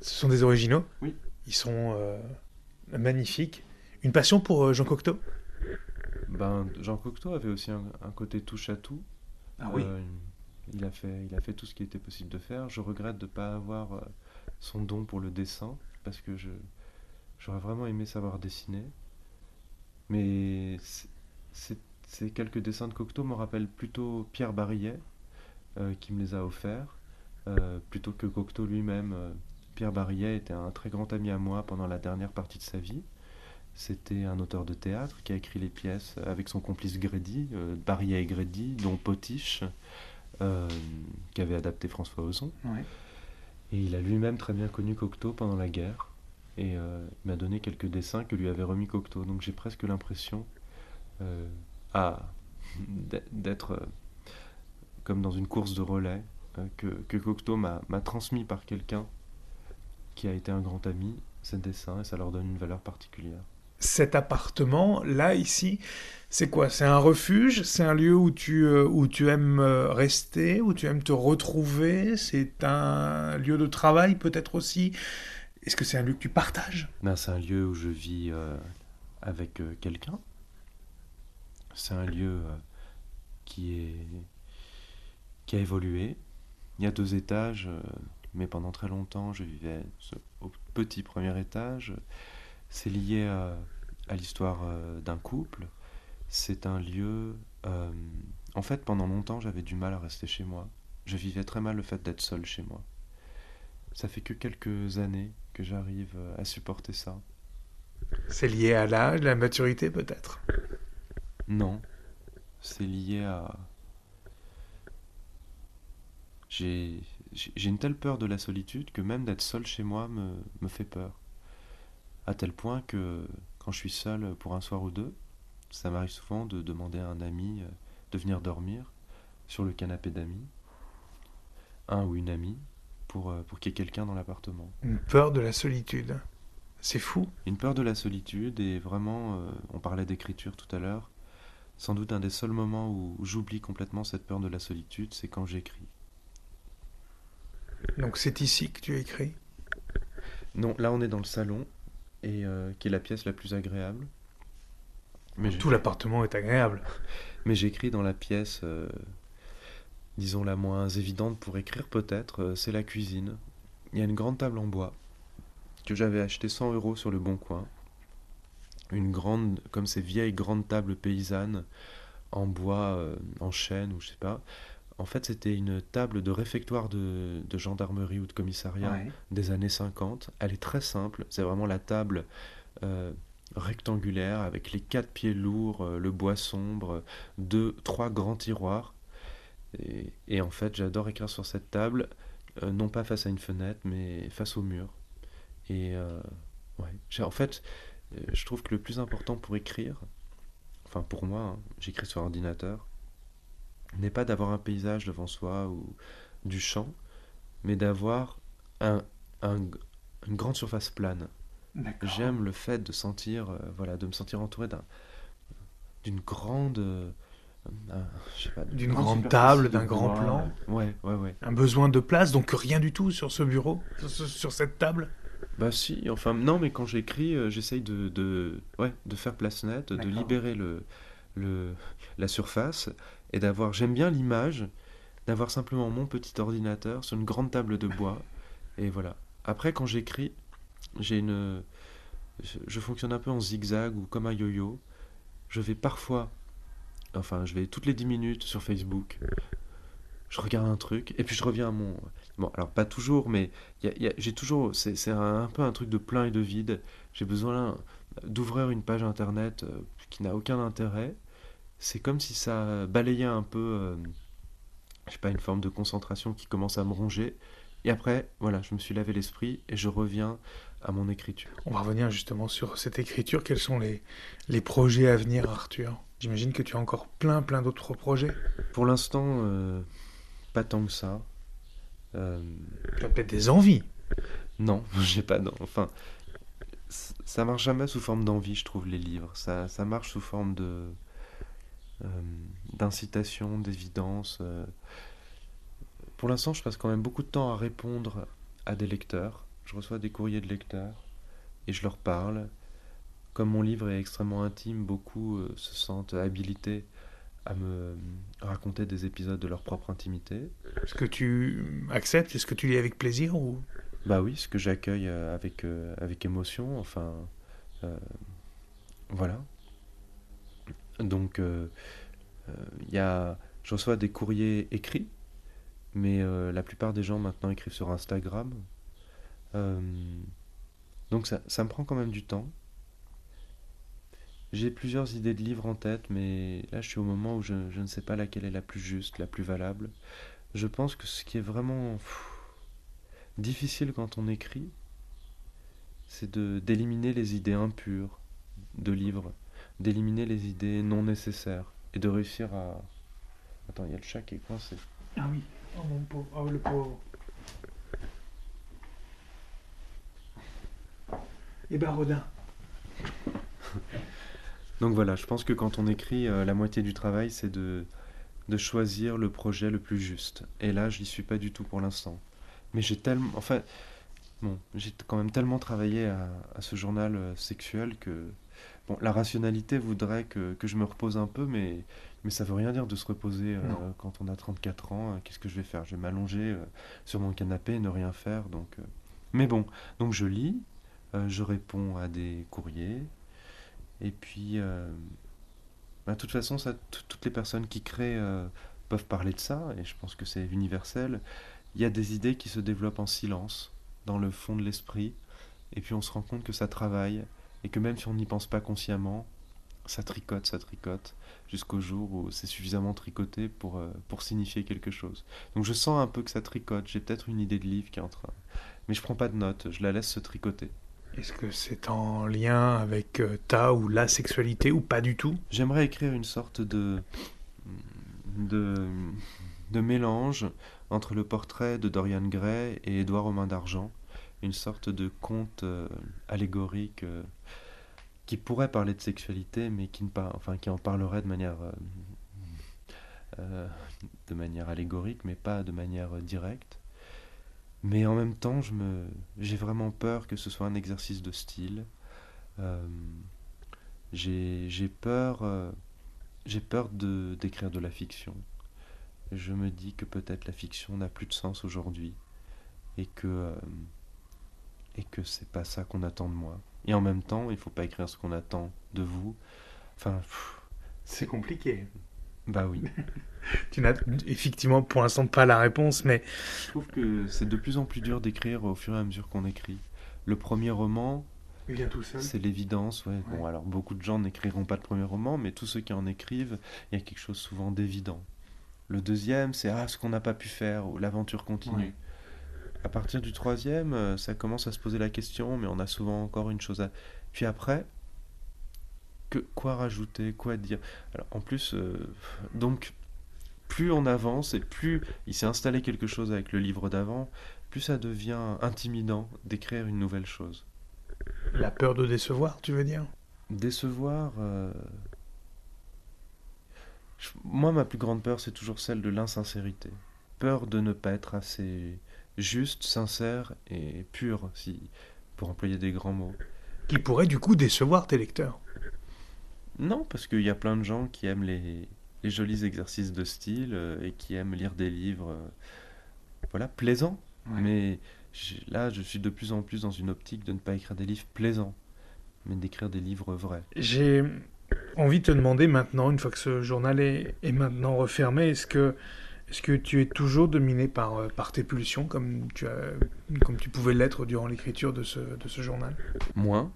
Ce sont des originaux? Oui. Ils sont magnifique. Une passion pour euh, Jean Cocteau? Ben, Jean Cocteau avait aussi un, côté touche à tout. Ah oui. Euh, il, a fait, il a fait tout ce qui était possible de faire. Je regrette de ne pas avoir euh, son don pour le dessin, parce que je, j'aurais vraiment aimé savoir dessiner. Mais ces quelques dessins de Cocteau me rappellent plutôt Pierre Barillet, qui me les a offerts, plutôt que Cocteau lui-même. Pierre Barillet était un très grand ami à moi pendant la dernière partie de sa vie. C'était un auteur de théâtre qui a écrit les pièces avec son complice Grédy, euh, Baria et Grédy, dont Potiche, euh, qui avait adapté François Ozon. Et il a lui-même très bien connu Cocteau pendant la guerre. Et euh, il m'a donné quelques dessins que lui avait remis Cocteau. Donc j'ai presque l'impression d'être comme dans une course de relais, que, que Cocteau m'a transmis par quelqu'un qui a été un grand ami ces dessins et ça leur donne une valeur particulière cet appartement, là, ici, c'est quoi? C'est un refuge? C'est un lieu où tu, euh, où tu aimes euh, rester, où tu aimes te retrouver? C'est un lieu de travail peut-être aussi? Est-ce que c'est un lieu que tu partages? Ben, C'est un lieu où je vis euh, avec quelqu'un. C'est un lieu qui, est, qui a évolué. Il y a deux étages, mais pendant très longtemps, je vivais au petit premier étage. C'est lié à, l'histoire euh, d'un couple. C'est un lieu... Euh, en fait, pendant longtemps, j'avais du mal à rester chez moi. Je vivais très mal le fait d'être seul chez moi. Ça fait que quelques années que j'arrive euh, à supporter ça. C'est lié à l'âge, la maturité peut-être? Non. C'est lié à... J'ai une telle peur de la solitude que même d'être seul chez moi me, me fait peur à tel point que quand je suis seul pour un soir ou deux, ça m'arrive souvent de demander à un ami euh, de venir dormir sur le canapé d'amis, un ou une amie, pour, euh, pour qu'il y ait quelqu'un dans l'appartement. Une peur de la solitude. C'est fou. Une peur de la solitude et vraiment, euh, on parlait d'écriture tout à l'heure, sans doute un des seuls moments où j'oublie complètement cette peur de la solitude, c'est quand j'écris. Donc c'est ici que tu écris? Non, là on est dans le salon, et euh, qui est la pièce la plus agréable. Mais Tout l'appartement est agréable. Mais j'écris dans la pièce, euh, disons la moins évidente pour écrire peut-être, euh, c'est la cuisine. Il y a une grande table en bois que j'avais acheté 100 euros sur le Bon Coin. Une grande, comme ces vieilles grandes tables paysannes en bois, en chêne ou je sais pas, en fait, c'était une table de réfectoire de, gendarmerie ou de commissariat des années 50. Elle est très simple. C'est vraiment la table euh, rectangulaire avec les quatre pieds lourds, euh, le bois sombre, deux, trois grands tiroirs. Et, en fait, j'adore écrire sur cette table, euh, non pas face à une fenêtre, mais face au mur. Et ouais, en fait, je trouve que le plus important pour écrire, enfin pour moi, hein, j'écris sur ordinateur, n'est pas d'avoir un paysage devant soi ou du champ, mais d'avoir un, une grande surface plane. J'aime le fait de sentir, euh, voilà, de me sentir entouré d'un, d'une grande, euh, d'une grande table, d'un grand plan. Ouais, ouais, ouais. Un besoin de place, donc rien du tout sur ce bureau, sur, cette table? Bah si, enfin non, mais quand j'écris, euh, j'essaye de, de, ouais, de faire place nette, de libérer le, le, la surface et d'avoir, j'aime bien l'image d'avoir simplement mon petit ordinateur sur une grande table de bois et voilà. Après quand j'écris, j'ai une je, fonctionne un peu en zigzag ou comme un yo-yo. Je vais parfois enfin, je vais toutes les 10 minutes sur Facebook. Je regarde un truc et puis je reviens à mon bon, alors pas toujours mais j'ai toujours c'est un, peu un truc de plein et de vide. J'ai besoin d'ouvrir une page internet euh, qui n'a aucun intérêt c'est comme si ça balayait un peu, euh, je sais pas, une forme de concentration qui commence à me ronger. Et après, voilà, je me suis lavé l'esprit et je reviens à mon écriture. On va revenir justement sur cette écriture. Quels sont les, les projets à venir, Arthur? J'imagine que tu as encore plein, plein d'autres projets. Pour l'instant, euh, pas tant que ça. Euh... Tu as peut-être des envies Non, j'ai pas d'envie. Enfin, ça marche jamais sous forme d'envie, je trouve, les livres. Ça, ça marche sous forme de d'incitation, d'évidence. Euh. Pour l'instant, je passe quand même beaucoup de temps à répondre à des lecteurs. Je reçois des courriers de lecteurs et je leur parle. Comme mon livre est extrêmement intime, beaucoup euh, se sentent habilités à me raconter des épisodes de leur propre intimité. Est-ce que tu acceptes Est-ce que tu lis avec plaisir ou? Bah oui, ce que j'accueille avec, avec émotion. Enfin, voilà. Donc, euh, euh, il y a, je reçois des courriers écrits, mais euh, la plupart des gens maintenant écrivent sur Instagram. donc ça, me prend quand même du temps. J'ai plusieurs idées de livres en tête, mais là je suis au moment où je, ne sais pas laquelle est la plus juste, la plus valable. Je pense que ce qui est vraiment difficile quand on écrit, c'est d'éliminer les idées impures de livres, d'éliminer les idées non nécessaires et de réussir à. Attends, il y a le chat qui est coincé. Ah oui, oh mon pauvre, oh le pauvre. Et Barodin. Donc voilà, je pense que quand on écrit, euh, la moitié du travail, c'est de, de choisir le projet le plus juste. Et là, je n'y suis pas du tout pour l'instant. Mais j'ai tellement. Enfin, bon, j'ai quand même tellement travaillé à, ce journal euh, sexuel que. Bon, la rationalité voudrait que, que, je me repose un peu, mais, mais ça veut rien dire de se reposer euh, quand on a 34 ans. Qu'est-ce que je vais faire? Je vais m'allonger sur mon canapé et ne rien faire. Donc, Mais bon, donc je lis, je réponds à des courriers, et puis, euh, bah, de toute façon, ça, toutes les personnes qui créent euh, peuvent parler de ça, et je pense que c'est universel. Il y a des idées qui se développent en silence, dans le fond de l'esprit, et puis on se rend compte que ça travaille, et que même si on n'y pense pas consciemment, ça tricote, ça tricote, jusqu'au jour où c'est suffisamment tricoté pour, euh, pour signifier quelque chose. Donc je sens un peu que ça tricote, j'ai peut-être une idée de livre qui est en train... Mais je prends pas de notes, je la laisse se tricoter. Est-ce que c'est en lien avec euh, ta ou la sexualité ou pas du tout? J'aimerais écrire une sorte de, de, de mélange entre le portrait de Dorian Gray et Édouard Romain d'Argent, une sorte de conte euh, allégorique euh, qui pourrait parler de sexualité, mais qui, ne enfin, qui en parlerait de manière, de manière allégorique, mais pas de manière directe. Mais en même temps, je me, j'ai vraiment peur que ce soit un exercice de style. Euh, j'ai, j'ai peur, euh, j'ai peur de d'écrire de la fiction. Je me dis que peut-être la fiction n'a plus de sens aujourd'hui et que euh, et que c'est pas ça qu'on attend de moi. Et en même temps, il faut pas écrire ce qu'on attend de vous. Enfin, c'est compliqué. Bah oui. tu n'as effectivement pour l'instant pas la réponse, mais... Je trouve que c'est de plus en plus dur d'écrire au fur et à mesure qu'on écrit. Le premier roman, c'est l'évidence. Ouais. Bon, alors beaucoup de gens n'écriront pas le premier roman, mais tous ceux qui en écrivent, il y a quelque chose souvent d'évident. Le deuxième, c'est ah, ce qu'on n'a pas pu faire, ou l'aventure continue. À partir du troisième, euh, ça commence à se poser la question, mais on a souvent encore une chose à... Puis après, quoi rajouter, quoi dire? Alors, en plus, euh, donc, plus on avance et plus il s'est installé quelque chose avec le livre d'avant, plus ça devient intimidant d'écrire une nouvelle chose. La peur de décevoir, tu veux dire? Décevoir. Euh, moi, ma plus grande peur, c'est toujours celle de l'insincérité. Peur de ne pas être assez juste, sincère et pur, si, pour employer des grands mots. Qui pourrait du coup décevoir tes lecteurs. Non, parce qu'il y a plein de gens qui aiment les, jolis exercices de style euh, et qui aiment lire des livres euh, voilà, plaisants. Mais là, je suis de plus en plus dans une optique de ne pas écrire des livres plaisants, mais d'écrire des livres vrais. J'ai envie de te demander maintenant, une fois que ce journal est, maintenant refermé, est-ce que, est que tu es toujours dominé par, euh, tes pulsions, comme tu, comme tu pouvais l'être durant l'écriture de ce, journal? Moins,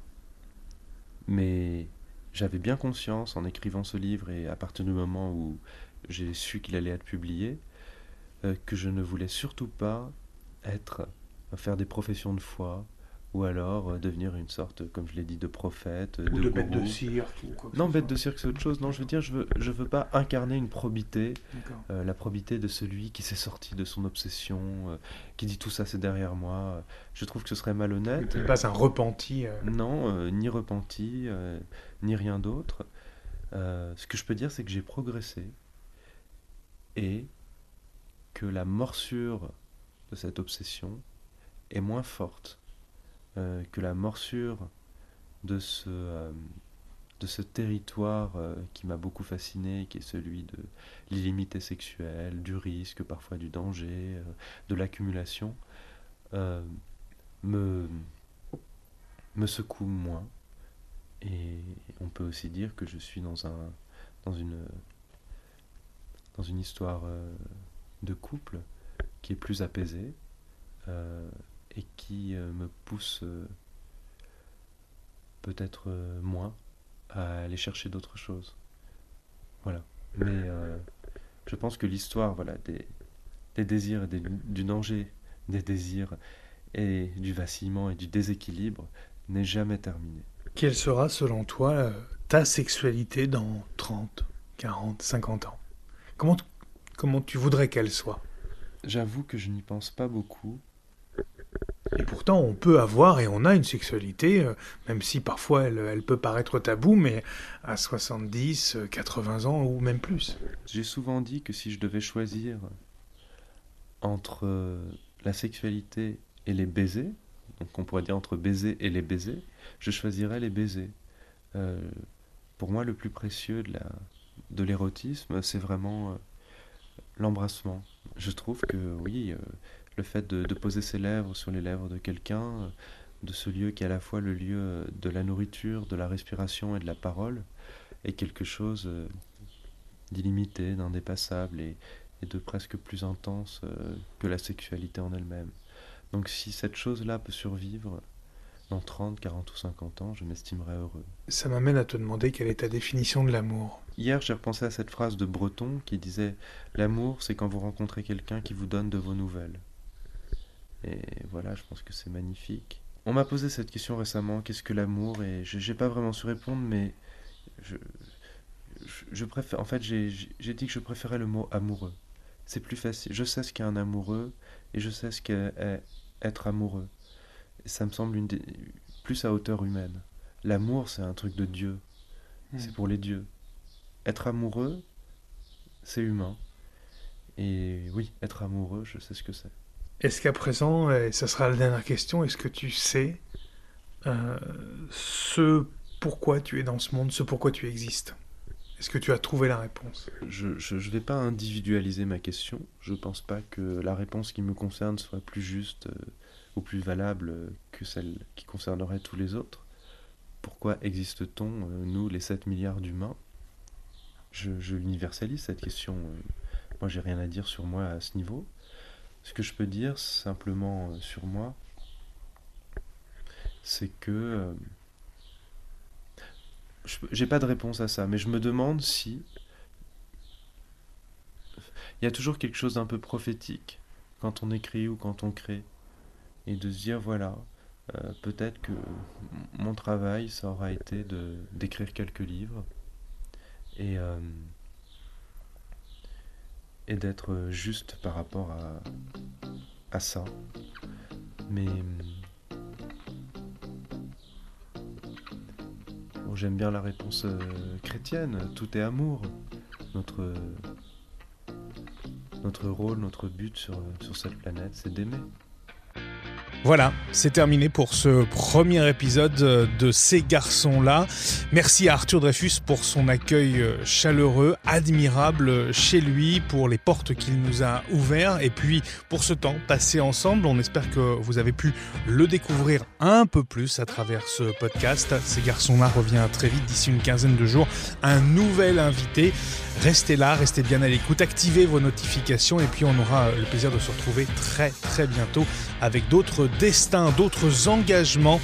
mais j'avais bien conscience en écrivant ce livre et à partir du moment où j'ai su qu'il allait être publié, euh, que je ne voulais surtout pas être, faire des professions de foi, ou alors euh, devenir une sorte, comme je l'ai dit, de prophète, ou de, bête de cirque. non, bête de cirque, c'est autre chose. Non, je veux dire, je veux, je veux pas incarner une probité, euh, la probité de celui qui s'est sorti de son obsession, euh, qui dit tout ça, c'est derrière moi. Je trouve que ce serait malhonnête. Tu pas un repenti. Non, ni repenti, ni rien d'autre. ce que je peux dire, c'est que j'ai progressé et que la morsure de cette obsession est moins forte euh, que la morsure de ce, euh, de ce territoire euh, qui m'a beaucoup fasciné, qui est celui de l'illimité sexuelle, du risque, parfois du danger, de l'accumulation, me, me secoue moins. Et on peut aussi dire que je suis dans, un, dans, une, dans une histoire de couple qui est plus apaisée et qui euh, me pousse euh, peut-être euh, moins à aller chercher d'autres choses. Voilà. Mais euh, je pense que l'histoire voilà, des, des désirs et du danger des désirs et du vacillement et du déséquilibre n'est jamais terminée. Quelle sera, selon toi, ta sexualité dans 30, 40, 50 ans? Comment, comment tu voudrais qu'elle soit? J'avoue que je n'y pense pas beaucoup. Et pourtant, on peut avoir et on a une sexualité, euh, même si parfois elle, peut paraître tabou, mais à 70, 80 ans ou même plus. J'ai souvent dit que si je devais choisir entre euh, la sexualité et les baisers, donc on pourrait dire entre baiser et les baisers, je choisirais les baisers. Euh, pour moi, le plus précieux de, l'érotisme, c'est vraiment euh, l'embrassement. Je trouve que oui, euh, le fait de, de, poser ses lèvres sur les lèvres de quelqu'un, de ce lieu qui est à la fois le lieu de la nourriture, de la respiration et de la parole, est quelque chose d'illimité, d'indépassable et, et, de presque plus intense que la sexualité en elle-même. Donc si cette chose-là peut survivre dans 30, 40 ou 50 ans, je m'estimerais heureux. Ça m'amène à te demander quelle est ta définition de l'amour. Hier, j'ai repensé à cette phrase de Breton qui disait L'amour, c'est quand vous rencontrez quelqu'un qui vous donne de vos nouvelles. Et voilà, je pense que c'est magnifique. On m'a posé cette question récemment qu'est-ce que l'amour Et je n'ai pas vraiment su répondre, mais je, je, je préfère. En fait, j'ai dit que je préférais le mot amoureux. C'est plus facile. Je sais ce qu'est un amoureux et je sais ce qu'est être amoureux. Et ça me semble une plus à hauteur humaine. L'amour, c'est un truc de Dieu. Mmh. C'est pour les dieux. Être amoureux, c'est humain. Et oui, être amoureux, je sais ce que c'est. Est-ce qu'à présent, et ça sera la dernière question, est-ce que tu sais euh, ce pourquoi tu es dans ce monde, ce pourquoi tu existes? Est-ce que tu as trouvé la réponse? Je ne vais pas individualiser ma question. Je ne pense pas que la réponse qui me concerne soit plus juste euh, ou plus valable que celle qui concernerait tous les autres. Pourquoi existe-t-on, euh, nous, les 7 milliards d'humains? Je, je l'universalise cette question. Euh, moi, j'ai rien à dire sur moi à ce niveau. Ce que je peux dire simplement euh, sur moi, c'est que euh, j'ai pas de réponse à ça, mais je me demande si il y a toujours quelque chose d'un peu prophétique quand on écrit ou quand on crée, et de se dire voilà, euh, peut-être que mon travail ça aura été de d'écrire quelques livres et et d'être juste par rapport à ça, mais j'aime bien la réponse euh, chrétienne, tout est amour. Notre, rôle, notre but sur cette planète, c'est d'aimer. Voilà, c'est terminé pour ce premier épisode de Ces garçons-là. Merci à Arthur Dreyfus pour son accueil chaleureux, admirable chez lui, pour les portes qu'il nous a ouvertes et puis pour ce temps passé ensemble. On espère que vous avez pu le découvrir un peu plus à travers ce podcast. Ces garçons-là revient très vite, d'ici une quinzaine de jours, un nouvel invité. Restez là, restez bien à l'écoute, activez vos notifications et puis on aura le plaisir de se retrouver très très bientôt avec d'autres destins, d'autres engagements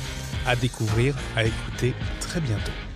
à découvrir, à écouter très bientôt.